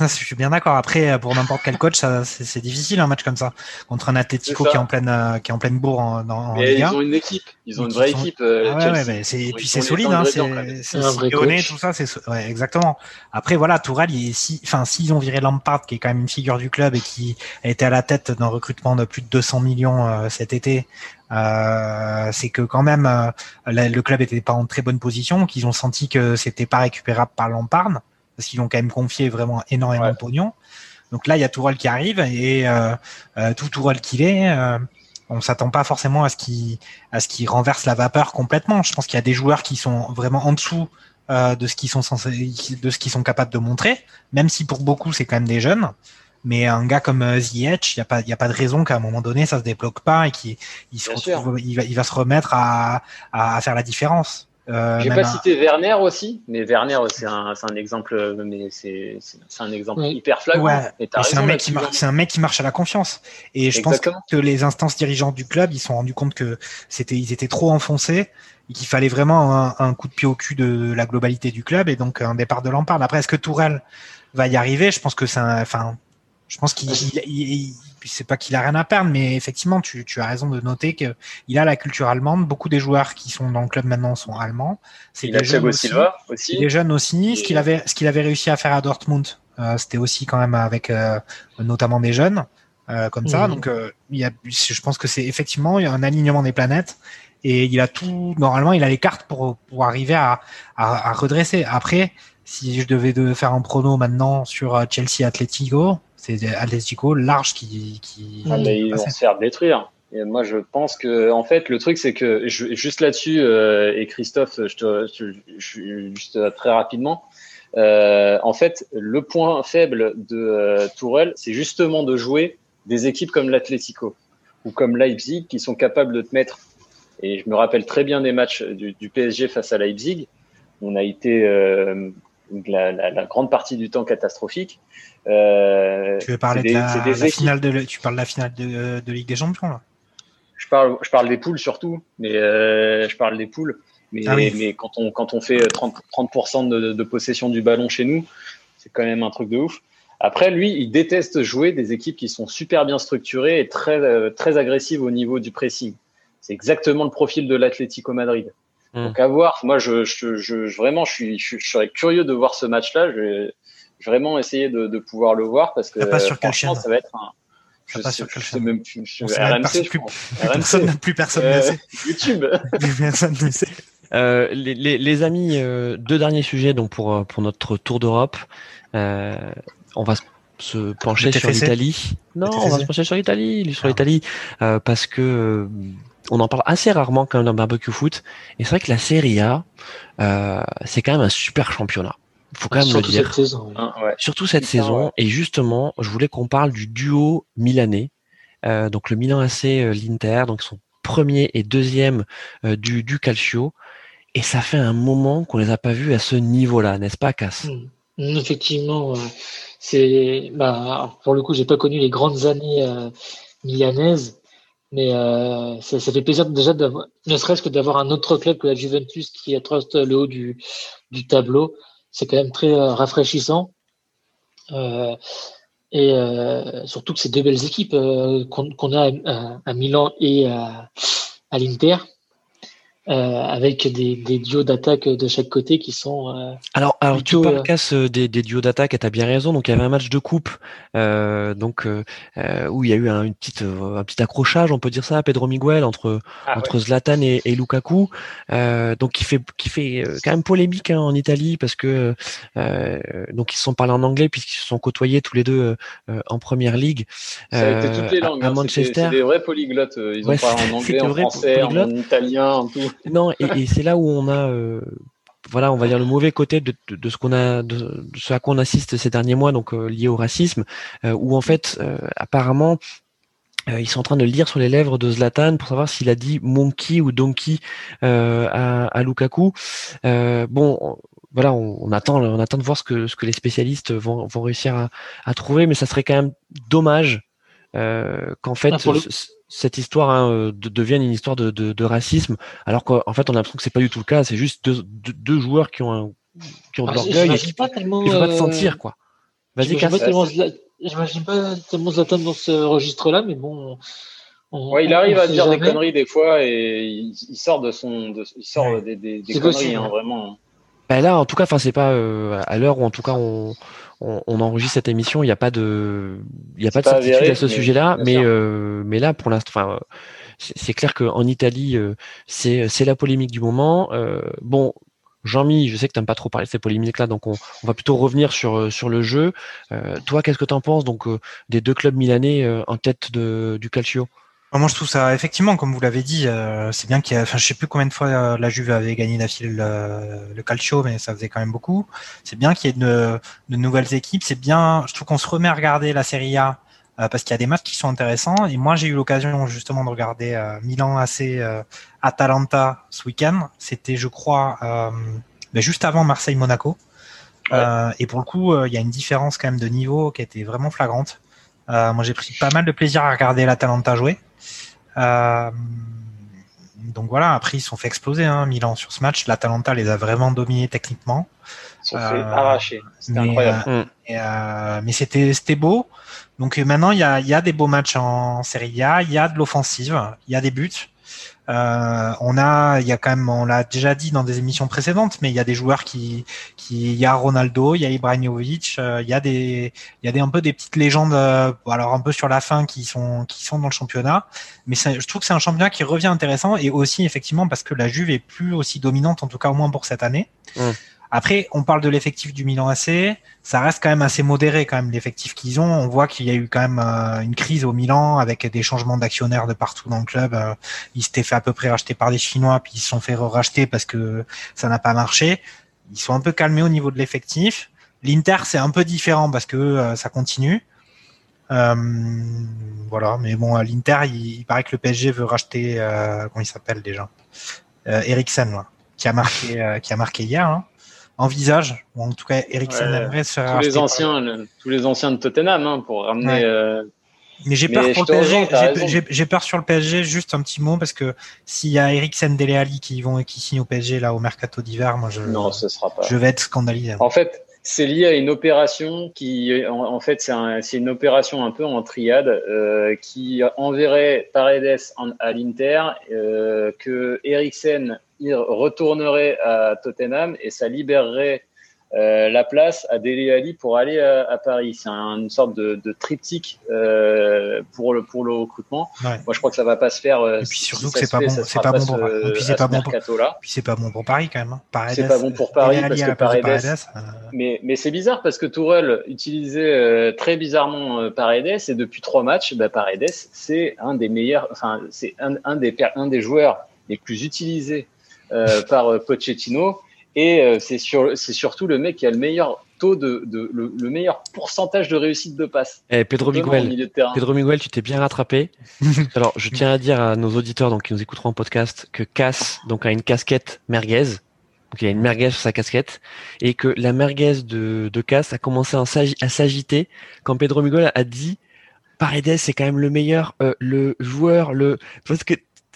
Je suis bien d'accord. Après, pour n'importe quel coach, c'est difficile un match comme ça contre un Atlético qui est en pleine, euh, qui est en pleine bourre en, en Ils ont une équipe, ils ont une vraie équipe. Euh, ah ouais, ouais, et puis c'est solide, hein, c'est tout ça, c'est ouais, exactement. Après, voilà, Tourelle, il si, enfin, s'ils ont viré Lampard, qui est quand même une figure du club et qui a été à la tête d'un recrutement de plus de 200 millions euh, cet été, euh, c'est que quand même euh, le club était pas en très bonne position, qu'ils ont senti que c'était pas récupérable par Lampard parce qu'ils ont quand même confié vraiment énormément de pognon. Donc là, il y a Tourelle qui arrive et euh, euh, tout Tourelle qu'il est, euh, on s'attend pas forcément à ce qu'il à ce qu'il renverse la vapeur complètement. Je pense qu'il y a des joueurs qui sont vraiment en dessous euh, de ce qu'ils sont censés, de ce qu'ils sont capables de montrer, même si pour beaucoup c'est quand même des jeunes. Mais un gars comme euh, Ziyech, il y a pas, il a pas de raison qu'à un moment donné ça se débloque pas et qu'il il, il, va, il va se remettre à, à faire la différence. Euh, J'ai pas cité Werner aussi, mais Werner c'est un, un, exemple, mais c'est un exemple hyper flagrant. Ouais. C'est un mec qui marche, c'est un mec qui marche à la confiance. Et je pense que les instances dirigeantes du club, ils se sont rendus compte que c'était, ils étaient trop enfoncés et qu'il fallait vraiment un, un, coup de pied au cul de la globalité du club et donc un départ de Lampard. Après, est-ce que Tourelle va y arriver? Je pense que c'est, enfin, je pense qu'il c'est pas qu'il a rien à perdre, mais effectivement, tu, tu as raison de noter que il a la culture allemande. Beaucoup des joueurs qui sont dans le club maintenant sont allemands. C'est des jeunes aussi. aussi. Des jeunes aussi. Ce qu'il avait, ce qu'il avait réussi à faire à Dortmund, euh, c'était aussi quand même avec euh, notamment des jeunes euh, comme ça. Mhm. Donc, il y a, je pense que c'est effectivement il y a un alignement des planètes et il a tout. Normalement, il a les cartes pour pour arriver à, à, à redresser. Après, si je devais de faire un prono maintenant sur Chelsea Atletico, c'est Atletico large qui. qui ah, mais ils vont se faire détruire. Et moi, je pense que, en fait, le truc, c'est que juste là-dessus, euh, et Christophe, je te, je, juste très rapidement, en fait, le point faible de Tourelle, c'est justement de jouer des équipes comme l'Atlético ou comme Leipzig qui sont capables de te mettre. Et je me rappelle très bien des matchs du, du PSG face à Leipzig. On a été la, la, la, grande partie du temps catastrophique. Euh, tu veux parler de la, la finale de, tu parles de la finale de, de Ligue des Champions là? Je parle, je parle des poules surtout, mais euh, je parle des poules. Mais, ah oui. mais quand on quand on fait 30, 30 de, de possession du ballon chez nous, c'est quand même un truc de ouf. Après, lui, il déteste jouer des équipes qui sont super bien structurées et très, euh, très agressives au niveau du pressing. C'est exactement le profil de l'Atlético Madrid. Mmh. Donc à voir. Moi, je, je, je vraiment, je suis, je, je, serais curieux de voir ce match-là. Je vais vraiment essayer de, de pouvoir le voir parce que pas sur quelle chaîne ça va être un. Je pas sais, sur quelle chaîne. Même, je, RMC, plus, plus, personne, plus personne euh, ne sait. YouTube. plus personne ne sait. Euh, les, les, les, amis, euh, deux derniers sujets donc pour euh, pour notre tour d'Europe. Euh, on va se pencher sur l'Italie. Non, on va se pencher sur l'Italie, sur l'Italie, euh, parce que on en parle assez rarement quand même dans barbecue foot. Et c'est vrai que la Serie A, euh, c'est quand même un super championnat. Il faut quand même Surtout le dire. Cette saison, Ah, ouais. Surtout cette Putain, saison. ouais. Et justement, je voulais qu'on parle du duo milanais. Euh, donc le Milan AC, euh, l'Inter, donc son premier et deuxième euh, du, du Calcio. Et ça fait un moment qu'on les a pas vus à ce niveau-là, n'est-ce pas, Cass? Mmh, Effectivement, euh, c'est bah, pour le coup, j'ai pas connu les grandes années euh, milanaises, mais euh, ça, fait plaisir déjà ne serait-ce que d'avoir un autre club que la Juventus qui attraste le haut du, tableau. C'est quand même très euh, rafraîchissant. Euh, et surtout que c'est deux belles équipes qu'on a à, Milan et à l'Inter, euh, avec des, des duos d'attaque de chaque côté qui sont euh, Alors, alors tu parles euh, Cass euh, des, des duos d'attaque, et t'as bien raison. Donc il y avait un match de coupe, euh, donc euh, où il y a eu un, une petite, un petit accrochage, on peut dire ça, à Pedro Miguel entre Ah, entre Zlatan et, et Lukaku, euh, donc qui fait qui fait euh, quand même polémique hein, en Italie parce que euh, donc ils se sont parlé en anglais puisqu'ils se sont côtoyés tous les deux euh, en première ligue Ça a été euh, toutes les à- langues. à, hein. C'était- Manchester. C'est des vrais polyglottes. euh, Ils Ouais, ont parlé en anglais, en français, en italien, en tout. Non, et, et c'est là où on a, euh, voilà, on va dire le mauvais côté de, de, de ce qu'on a, de, de ce à quoi on assiste ces derniers mois, donc euh, lié au racisme, euh, où en fait, euh, apparemment, euh, ils sont en train de lire sur les lèvres de Zlatan pour savoir s'il a dit monkey ou donkey euh, à, à Lukaku. Euh, bon. on- voilà, on, on attend, on attend de voir ce que ce que les spécialistes vont, vont réussir à, à trouver, mais ça serait quand même dommage euh, qu'en fait Ah, pour le- ce- ce- cette histoire hein, euh, de- devienne une histoire de, de, de racisme, alors qu'en fait on a l'impression que c'est pas du tout le cas. C'est juste deux, deux, deux joueurs qui ont un, qui ont de Ah, l'orgueil et qui pas tellement. il faut pas te euh, sentir quoi. Vas-y, j'imagine pas tellement Zlatan dans ce registre-là, mais bon. on- Ouais, il arrive à dire des jamais. conneries des fois et il, il sort de son, de, il sort Ouais. des, des, des conneries, possible, hein, ouais. vraiment. Bah là, en tout cas, enfin c'est pas euh, à l'heure où en tout cas on, on, on enregistre cette émission, il n'y a pas de, il y a pas de certitude avéré, à ce sujet-là, mais euh, mais là pour l'instant, c'est clair qu'en Italie euh, c'est c'est la polémique du moment. Euh, bon. Jean-Mi, je sais que tu n'aimes pas trop parler de ces polémiques-là, donc on, on va plutôt revenir sur, sur le jeu. Euh, toi, qu'est-ce que tu en penses donc euh, des deux clubs milanais euh, en tête de, du Calcio? Moi, je trouve ça, effectivement, comme vous l'avez dit, euh, c'est bien qu'il y a, enfin, je sais plus combien de fois euh, la Juve avait gagné d'affilée le, le Calcio, mais ça faisait quand même beaucoup. C'est bien qu'il y ait de, de nouvelles équipes. C'est bien, je trouve qu'on se remet à regarder la Serie A euh, parce qu'il y a des matchs qui sont intéressants. Et moi, j'ai eu l'occasion justement de regarder Milan AC Atalanta ce week-end. C'était, je crois, ben, juste avant Marseille-Monaco. Ouais. Et pour le coup, il y a une différence quand même de niveau qui était vraiment flagrante. Euh, moi, j'ai pris pas mal de plaisir à regarder l'Atalanta jouer. Euh, donc voilà, après ils se sont fait exploser hein, Milan sur ce match. L'Atalanta les a vraiment dominés techniquement. Ils se sont Euh, fait arracher. C'était mais, incroyable. euh, euh, mais c'était c'était beau. Donc euh, maintenant il y a, il y a des beaux matchs en Serie A, il y a de l'offensive, il y a des buts. Euh, on a, il y a quand même, on l'a déjà dit dans des émissions précédentes, mais il y a des joueurs qui, qui, il y a Ronaldo, il y a Ibrahimovic, euh, il y a des, il y a des un peu des petites légendes, euh, alors un peu sur la fin qui sont, qui sont dans le championnat. Mais je trouve que c'est un championnat qui revient intéressant et aussi effectivement parce que la Juve est plus aussi dominante, en tout cas au moins pour cette année. Mm. Après, on parle de l'effectif du Milan AC. Ça reste quand même assez modéré quand même l'effectif qu'ils ont. On voit qu'il y a eu quand même euh, une crise au Milan avec des changements d'actionnaires de partout dans le club. Euh, ils s'étaient fait à peu près racheter par des Chinois, puis ils se sont fait racheter parce que ça n'a pas marché. ils sont un peu calmés au niveau de l'effectif. L'Inter, c'est un peu différent parce que euh, ça continue. Voilà, mais bon, l'Inter, il, paraît que le PSG veut racheter, comment il s'appelle déjà euh, Eriksen, qui a marqué, qui a marqué hier. Hein. Envisage, ou en tout cas, Eriksen aimerait se faire tous les anciens, tous les anciens de Tottenham, hein, pour ramener. Mais j'ai peur pour le PSG. J'ai peur sur le PSG. Juste un petit mot parce que s'il y a Eriksen, Dele Alli qui vont qui signent au PSG là au mercato d'hiver, moi je. Non, ce sera pas. Je vais être scandalisé. En fait, c'est lié à une opération qui, en, fait, c'est une opération un peu en triade euh, qui enverrait Paredes à l'Inter, euh, que Eriksen retournerait à Tottenham et ça libérerait euh, la place à Dele Ali pour aller à, Paris. C'est une sorte de, de triptyque euh, pour le pour le recrutement. Moi, je crois que ça va pas se faire. Euh, et puis surtout que c'est pas, bon, c'est pas bon pour. Et puis c'est pas bon pour. Puis c'est pas bon pour Paris quand même. Hein. C'est pas bon pour Paris parce que Paredes. Euh. Mais mais c'est bizarre parce que Tourelle utilisait très bizarrement Paredes et depuis trois matchs, bah, Paredes c'est un des meilleurs. Enfin, c'est un, un des un des joueurs les plus utilisés par Pochettino et euh, c'est sur, c'est surtout le mec qui a le meilleur taux de, de le, meilleur pourcentage de réussite de passe. Eh, Pedro Miguel, Pedro Miguel, tu t'es bien rattrapé. Alors, je tiens à dire à nos auditeurs donc qui nous écouteront en podcast que Cass donc a une casquette merguez. Donc il y a une merguez sur sa casquette et que la merguez de, de Cass a commencé à s'agiter quand Pedro Miguel a dit Paredes c'est quand même le meilleur, euh, le joueur, le parce que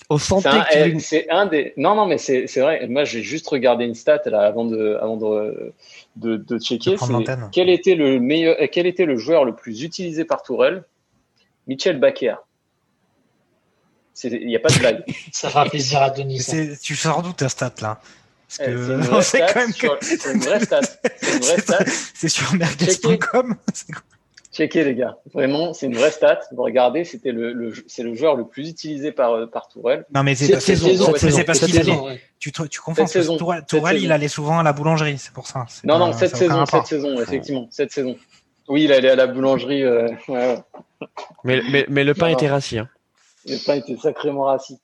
on sentait que c'est un des non non mais c'est vrai. Moi j'ai juste regardé une stat là avant de avant de de, de checker. Quel était le meilleur quel était le joueur le plus utilisé par Tourelle? Michel Baker. Il n'y a pas de blague. Ça fera plaisir à Denis tu sors d'où ta stat là? C'est une, vraie stat c'est une vraie stat. C'est sur merguez.com Checkez les gars, vraiment, c'est une vraie stat. Vous regardez, c'était le, le c'est le joueur le plus utilisé par euh, par Tourelle. Non mais c'est parce, c'est parce qu'il allait. Tu, tu confonds. Tourelle, Tourelle il allait souvent à la boulangerie, c'est pour ça. Non non, cette saison, cette saison, effectivement, cette saison. Oui, il allait à la boulangerie. Euh, ouais, mais, mais, mais le pain était rassis. Hein. Le pain était sacrément rassis.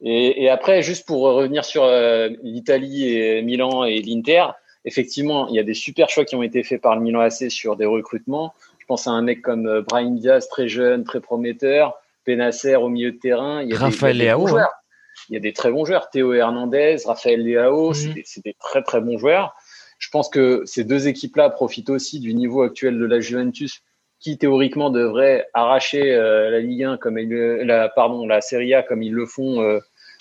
Et, et après, juste pour revenir sur euh, l'Italie et Milan et l'Inter, effectivement, il y a des super choix qui ont été faits par le Milan AC sur des recrutements pense à un mec comme euh, Brian Diaz, très jeune, très prometteur, Benacer au milieu de terrain. Il y a Raphaël des, Léao. Hein. Il y a des très bons joueurs. Théo Hernandez, Raphaël Léao, mhm. c'est des, très très bons joueurs. Je pense que ces deux équipes-là profitent aussi du niveau actuel de la Juventus, qui théoriquement devrait arracher euh, la Ligue 1 comme il, la pardon la Serie A comme ils le font euh,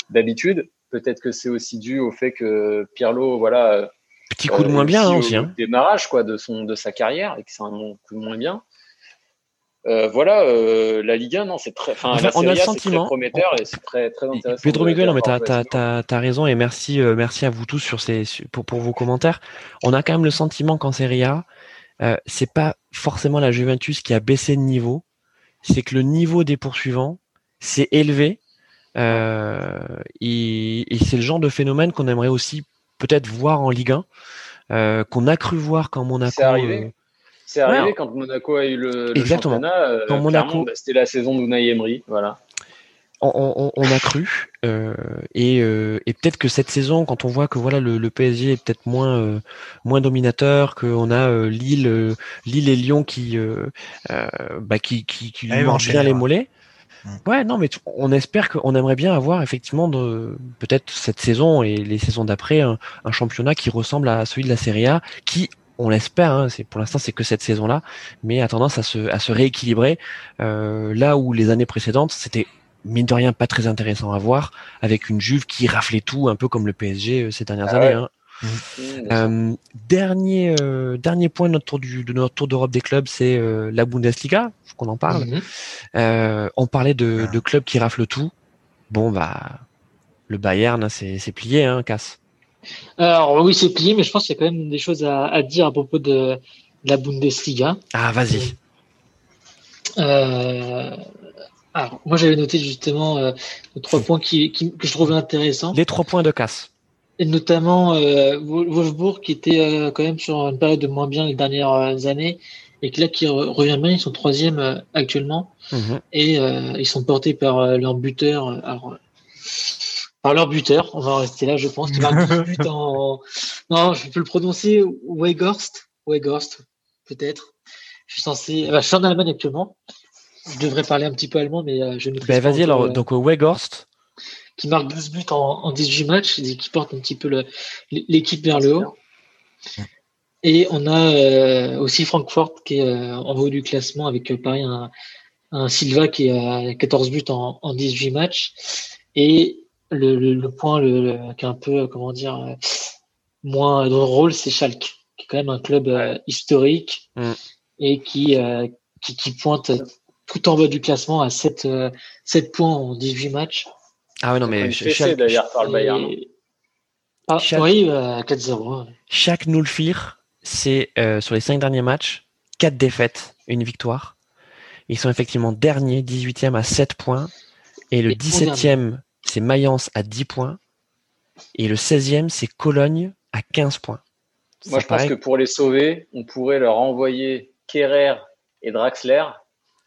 d'habitude. Peut-être que c'est aussi dû au fait que Pirlo, voilà, Petit coup de moins bien hein, aussi. Hein. Démarrage quoi de son de sa carrière et que c'est un coup de moins bien. Euh, voilà, euh, la Ligue 1, non, c'est très, enfin, on a le sentiment, très prometteur et c'est très, très intéressant. Pedro Miguel, mais t'as, t'as, t'as, raison et merci, euh, merci à vous tous sur ces, pour, pour vos commentaires. On a quand même le sentiment qu'en Serie A, c'est pas forcément la Juventus qui a baissé de niveau, c'est que le niveau des poursuivants s'est élevé et, et c'est le genre de phénomène qu'on aimerait aussi peut-être voir en Ligue 1, euh, qu'on a cru voir quand Monaco. C'est arrivé. Euh, c'est arrivé quand Monaco a eu le, le championnat. Euh, quand Monaco, bah, c'était la saison d'Unai Emery, voilà. On, on, a cru euh, et, euh, et peut-être que cette saison, quand on voit que voilà le, le PSG est peut-être moins euh, moins dominateur, qu'on a Lille, Lille et Lyon qui bah, qui qui, qui lui mangent bien les mollets. Ouais, non, mais on espère qu'on aimerait bien avoir effectivement peut-être cette saison et les saisons d'après un, championnat qui ressemble à celui de la Serie A, qui on l'espère, hein, c'est pour l'instant c'est que cette saison-là, mais a tendance à se, à se rééquilibrer. Euh, là où les années précédentes, c'était mine de rien pas très intéressant à voir, avec une Juve qui raflait tout, un peu comme le PSG euh, ces dernières ah années. Hein. Mmh. Euh, dernier euh, dernier point de notre tour du, de notre tour d'Europe des clubs, c'est euh, la Bundesliga, faut qu'on en parle. Mmh. On parlait de, ah. de, clubs qui raflent tout. Bon bah le Bayern, c'est plié, hein, casse. Alors oui, c'est plié, mais je pense qu'il y a quand même des choses à, à dire à propos de, la Bundesliga. Ah vas-y. alors moi j'avais noté justement trois points qui, qui, que je trouvais intéressants. Les trois points de casse et notamment euh, Wolfsburg qui était euh, quand même sur une période de moins bien les dernières euh, années et que là qui revient bien, ils sont troisième euh, actuellement mhm. et ils sont portés par leur buteur. Alors, par leur buteur, on va rester là, je pense, qui marque 12 buts en, Non, je peux le prononcer Weghorst. Weghorst, peut-être. Je suis censé. je suis en Allemagne actuellement. Je devrais parler un petit peu allemand, mais je ne ben, Vas-y, alors, donc Weghorst. Qui marque 12 buts en, en 18 matchs et qui porte un petit peu l'équipe vers le haut. Et on a euh, aussi Francfort qui est en haut du classement avec pareil un, un, Silva qui a 14 buts en, en 18 matchs. Et le, le, point le, qui est un peu, comment dire, moins drôle, c'est Schalke, qui est quand même un club historique mm. et qui, qui, qui, pointe tout en bas du classement à 7, 7 euh, points en 18 matchs. Ah ouais, non, mais chaque... d'ailleurs par le Bayern. Ah, chaque... Oui, 4-0. Chaque Nulfir, c'est euh, sur les 5 derniers matchs, 4 défaites, une victoire. Ils sont effectivement derniers, 18e à 7 points. Et le 17e, c'est Mayence à 10 points. Et le 16e, c'est Cologne à 15 points. Moi, je pense que pour les sauver, on pourrait leur envoyer Kerrer et Draxler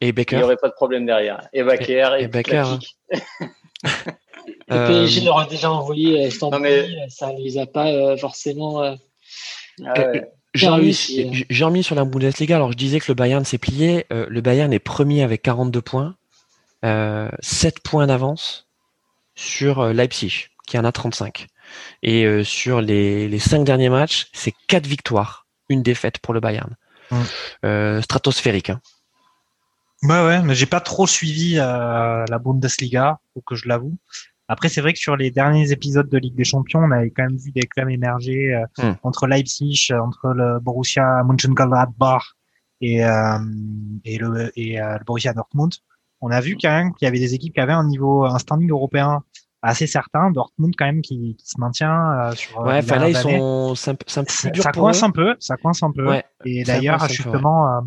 et Becker. Il n'y aurait pas de problème derrière. Et Becker et, et, Becker. Le PSG leur a déjà envoyé Istanbul, mais... ça ne les a pas euh, forcément. Euh, ah J'ai remis, sur la Bundesliga. Alors, je disais que le Bayern s'est plié. Euh, le Bayern est premier avec 42 points, 7 points d'avance sur Leipzig, qui en a 35. Et sur les, les 5 derniers matchs, c'est 4 victoires, une défaite pour le Bayern. Stratosphérique. Hein. Ouais, ouais, mais j'ai pas trop suivi euh, la Bundesliga, faut que je l'avoue. Après, c'est vrai que sur les derniers épisodes de Ligue des Champions, on avait quand même vu des clubs émerger euh, hmm. entre Leipzig, entre le Borussia Mönchengladbach et euh, et le et euh, le Borussia Dortmund. On a vu quand même qu'il y avait des équipes qui avaient un niveau, un standing européen assez certain. Dortmund quand même qui, qui se maintient sur. Ouais, enfin là ils sont, c'est un, un peu dur ça coince un peu, ça coince un peu. Ouais, et d'ailleurs, justement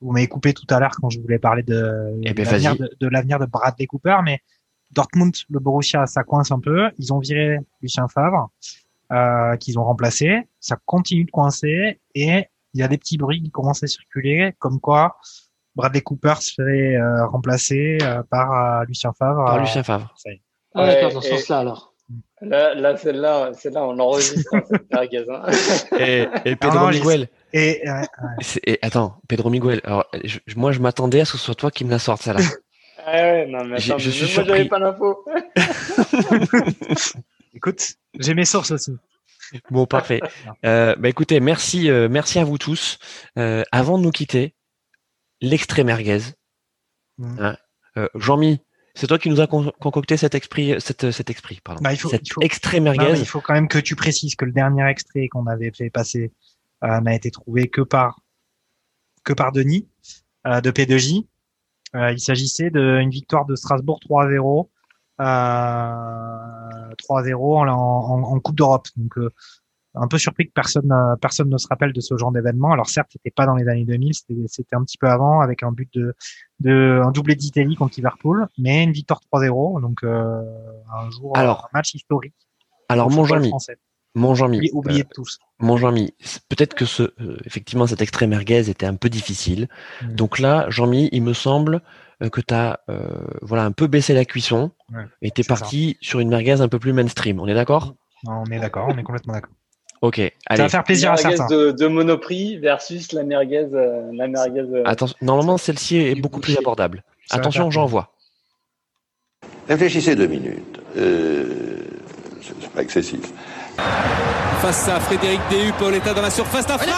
vous m'avez coupé tout à l'heure quand je voulais parler de, eh ben, de l'avenir de, Bradley Cooper, mais Dortmund, le Borussia, ça coince un peu. Ils ont viré Lucien Favre, euh, qu'ils ont remplacé. Ça continue de coincer et il y a des petits bruits qui commencent à circuler, comme quoi Bradley Cooper serait euh, remplacé euh, par euh, Lucien Favre. Par Lucien Favre. Ah, d'accord, dans ce sens-là alors. Là, là celle-là, celle-là, on l'enregistre, hein, Et, et Pedro Miguel. Et, et, attends, Pedro Miguel. Alors, moi, je m'attendais à ce que ce soit toi qui me la sorte, celle-là. ah ouais, non, mais attends, je, suis moi, j'avais pas l'info. Écoute, j'ai mes sources aussi. Bon, parfait. Euh, bah, écoutez, merci, euh, merci à vous tous. Euh, avant de nous quitter, l'extrait merguez. Mmh. Hein, euh, Jean-Mi, c'est toi qui nous as concocté cet esprit, cet, cet esprit, pardon. Bah, il faut, cet il faut, extrait merguez. il faut quand même que tu précises que le dernier extrait qu'on avait fait passer euh, n'a été trouvé que par que par Denis euh, de P2J. Euh, il s'agissait d'une victoire de Strasbourg 3-0, 3-0 en, en, en, Coupe d'Europe. Donc un peu surpris que personne personne ne se rappelle de ce genre d'événement. Alors certes, c'était pas dans les années 2000, c'était un petit peu avant avec un but de, de un doublé d'Italie contre Liverpool, mais une victoire 3-0, donc euh, un jour alors, un match historique. Alors mon Jean-Mi, mon Jean-Mi, oublié de tous. Mon Jean-Mi, peut-être que ce, euh, effectivement, cet extrait merguez était un peu difficile. Mm. Donc là, Jean-Mi, il me semble euh, que tu as euh, voilà, un peu baissé la cuisson et tu es parti sur une merguez un peu plus mainstream. On est d'accord? On est d'accord, on est complètement d'accord. Ok, allez. Ça va faire plaisir à certains. De, de Monoprix versus la merguez. la merguez Attention, normalement, celle-ci est beaucoup plus abordable. Attention, j'envoie. Réfléchissez deux minutes. Euh, c'est pas excessif. Face à Frédéric Déhu, Pauletta dans la surface, la frappe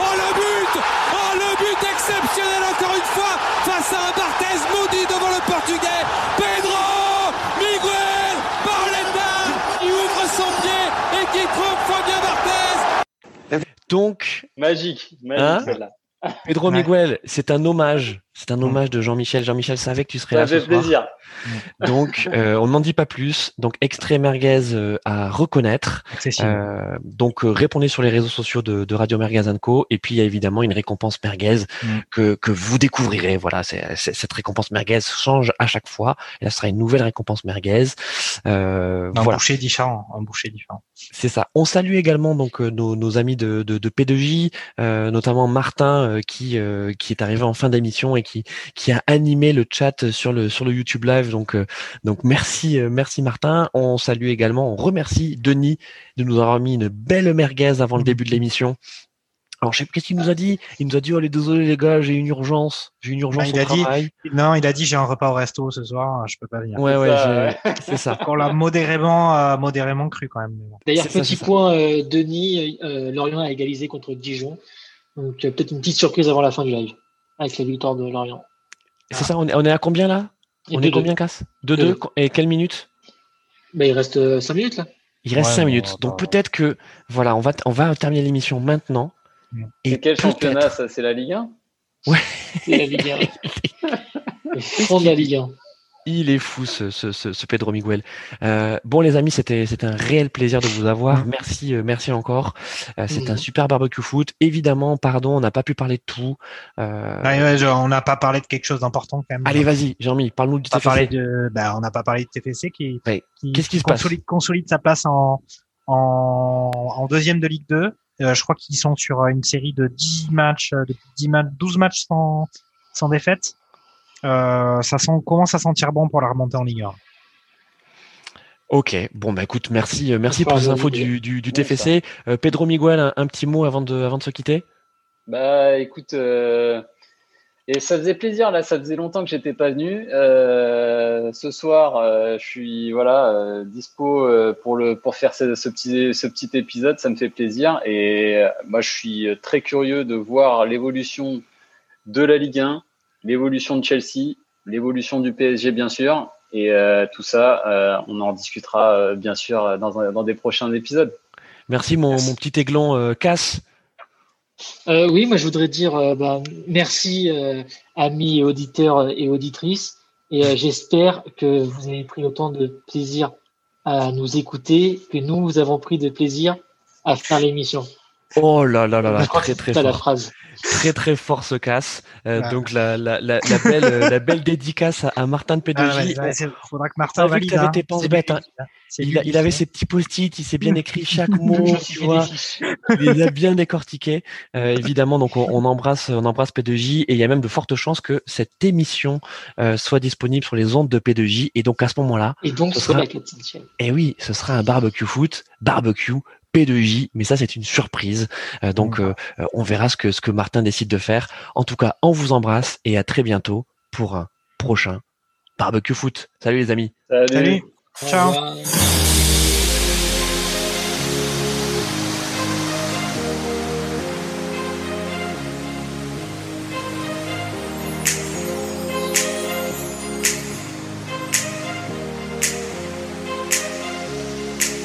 Oh le but Oh le but exceptionnel encore une fois face à un Barthez maudit devant le portugais Pedro Miguel Pauletta qui ouvre son pied et qui trouve Fabien Barthez Donc magique, magique hein celle-là. Pedro Miguel, c'est un hommage. C'est un hommage de Jean-Michel. Jean-Michel savait que tu serais là. Ça fait plaisir. Donc, euh, on n'en dit pas plus. Donc, extrait merguez euh, à reconnaître. Euh, donc, euh, répondez sur les réseaux sociaux de, de Radio Merguez Co. Et puis, il y a évidemment une récompense merguez mm. que, que vous découvrirez. Voilà, c'est, cette récompense merguez change à chaque fois. Et là, ce sera une nouvelle récompense merguez. Euh, un voilà. boucher différent. Un boucher différent. C'est ça. On salue également donc nos, nos amis de, de, de P2J, notamment Martin qui qui est arrivé en fin d'émission et qui qui qui a animé le chat sur le sur le YouTube Live. Donc donc merci merci Martin. On salue également, on remercie Denis de nous avoir mis une belle merguez avant le début de l'émission. Alors, je sais qu'est-ce qu'il nous a dit? Il nous a dit, oh, les désolé, les gars, j'ai une urgence. J'ai une urgence il au a travail. Dit, non, il a dit, j'ai un repas au resto ce soir, je peux pas venir. Ouais, ouais, c'est ça. Qu'on l'a modérément, euh, modérément cru quand même. D'ailleurs, petit ça, point, euh, Denis, euh, Lorient a égalisé contre Dijon. Donc, peut-être une petite surprise avant la fin du live. Avec la victoire de Lorient. C'est ça, on est, on est à combien là? Et On deux, est combien, Casse 2-2 Et quelle minute? Bah, Il reste 5 minutes là. Il reste Ouais, 5 bon, minutes. Donc peut-être que, voilà, on va, on va terminer l'émission maintenant. C'est quel championnat ça? C'est la Ligue 1 C'est la Ligue 1. Le fond de la Ligue 1. Il est fou ce, ce, ce, ce Pedro Miguel. Euh, bon les amis, c'était un réel plaisir de vous avoir. Merci euh, merci encore. Euh, c'est un super barbecue foot. Évidemment, pardon, on n'a pas pu parler de tout. Euh, Ouais, ouais, on n'a pas parlé de quelque chose d'important quand même. allez vas-y, Jean-Mi, parle-nous du on n'a pas parlé TFC. de, bah, on n'a pas parlé de TFC qui, Ouais. qui, qui se passe consolide, consolide sa place en, en, en deuxième de Ligue 2. Euh, je crois qu'ils sont sur une série de 10 matchs, de 10 matchs, 12 matchs sans, sans défaite. Euh, ça sent, commence à sentir bon pour la remontée en Ligue 1. Ok, bon bah écoute, merci euh, merci pour ces infos du, du, du Ouais, TFC. Euh, Pedro Miguel, un, un petit mot avant de avant de se quitter? Bah écoute, euh, et ça faisait plaisir là, ça faisait longtemps que j'étais pas venu. Euh, ce soir, euh, je suis voilà euh, dispo euh, pour le pour faire ce, ce petit ce petit épisode, ça me fait plaisir. Et euh, moi, je suis très curieux de voir l'évolution de la Ligue 1, l'évolution de Chelsea, l'évolution du PSG bien sûr, et euh, tout ça, euh, on en discutera euh, bien sûr dans, un- dans des prochains épisodes. Merci mon, Merci. mon petit aiglon euh, casse. Euh, oui, moi je voudrais dire euh, bah, merci euh, amis et auditeurs et auditrices et euh, j'espère que vous avez pris autant de plaisir à nous écouter que nous vous avons pris de plaisir à faire l'émission. Oh là là là là, très c'est très ça la fort. phrase. Très très fort ce casse. Euh, Ouais. Donc la, la, la, la belle euh, la belle dédicace à, à Martin de P2J. Ah, ouais, ouais, faudra que Martin On a vu que valide. hein. tes penses C'est bêtes, lui, hein. il, a- avait ses petits post-it, il s'est bien écrit chaque mot, tu vois. il les a bien décortiqués. Euh, évidemment, donc on, on embrasse, on embrasse P2J et il y a même de fortes chances que cette émission euh, soit disponible sur les ondes de P2J. Et donc à ce moment-là, Et donc Ce sera- chienne. eh oui, ce sera un barbecue foot, barbecue P2J, mais ça c'est une surprise. Euh, donc euh, euh, on verra ce que ce que Martin décide de faire. En tout cas, on vous embrasse et à très bientôt pour un prochain barbecue foot. Salut les amis. Salut. Au Ciao.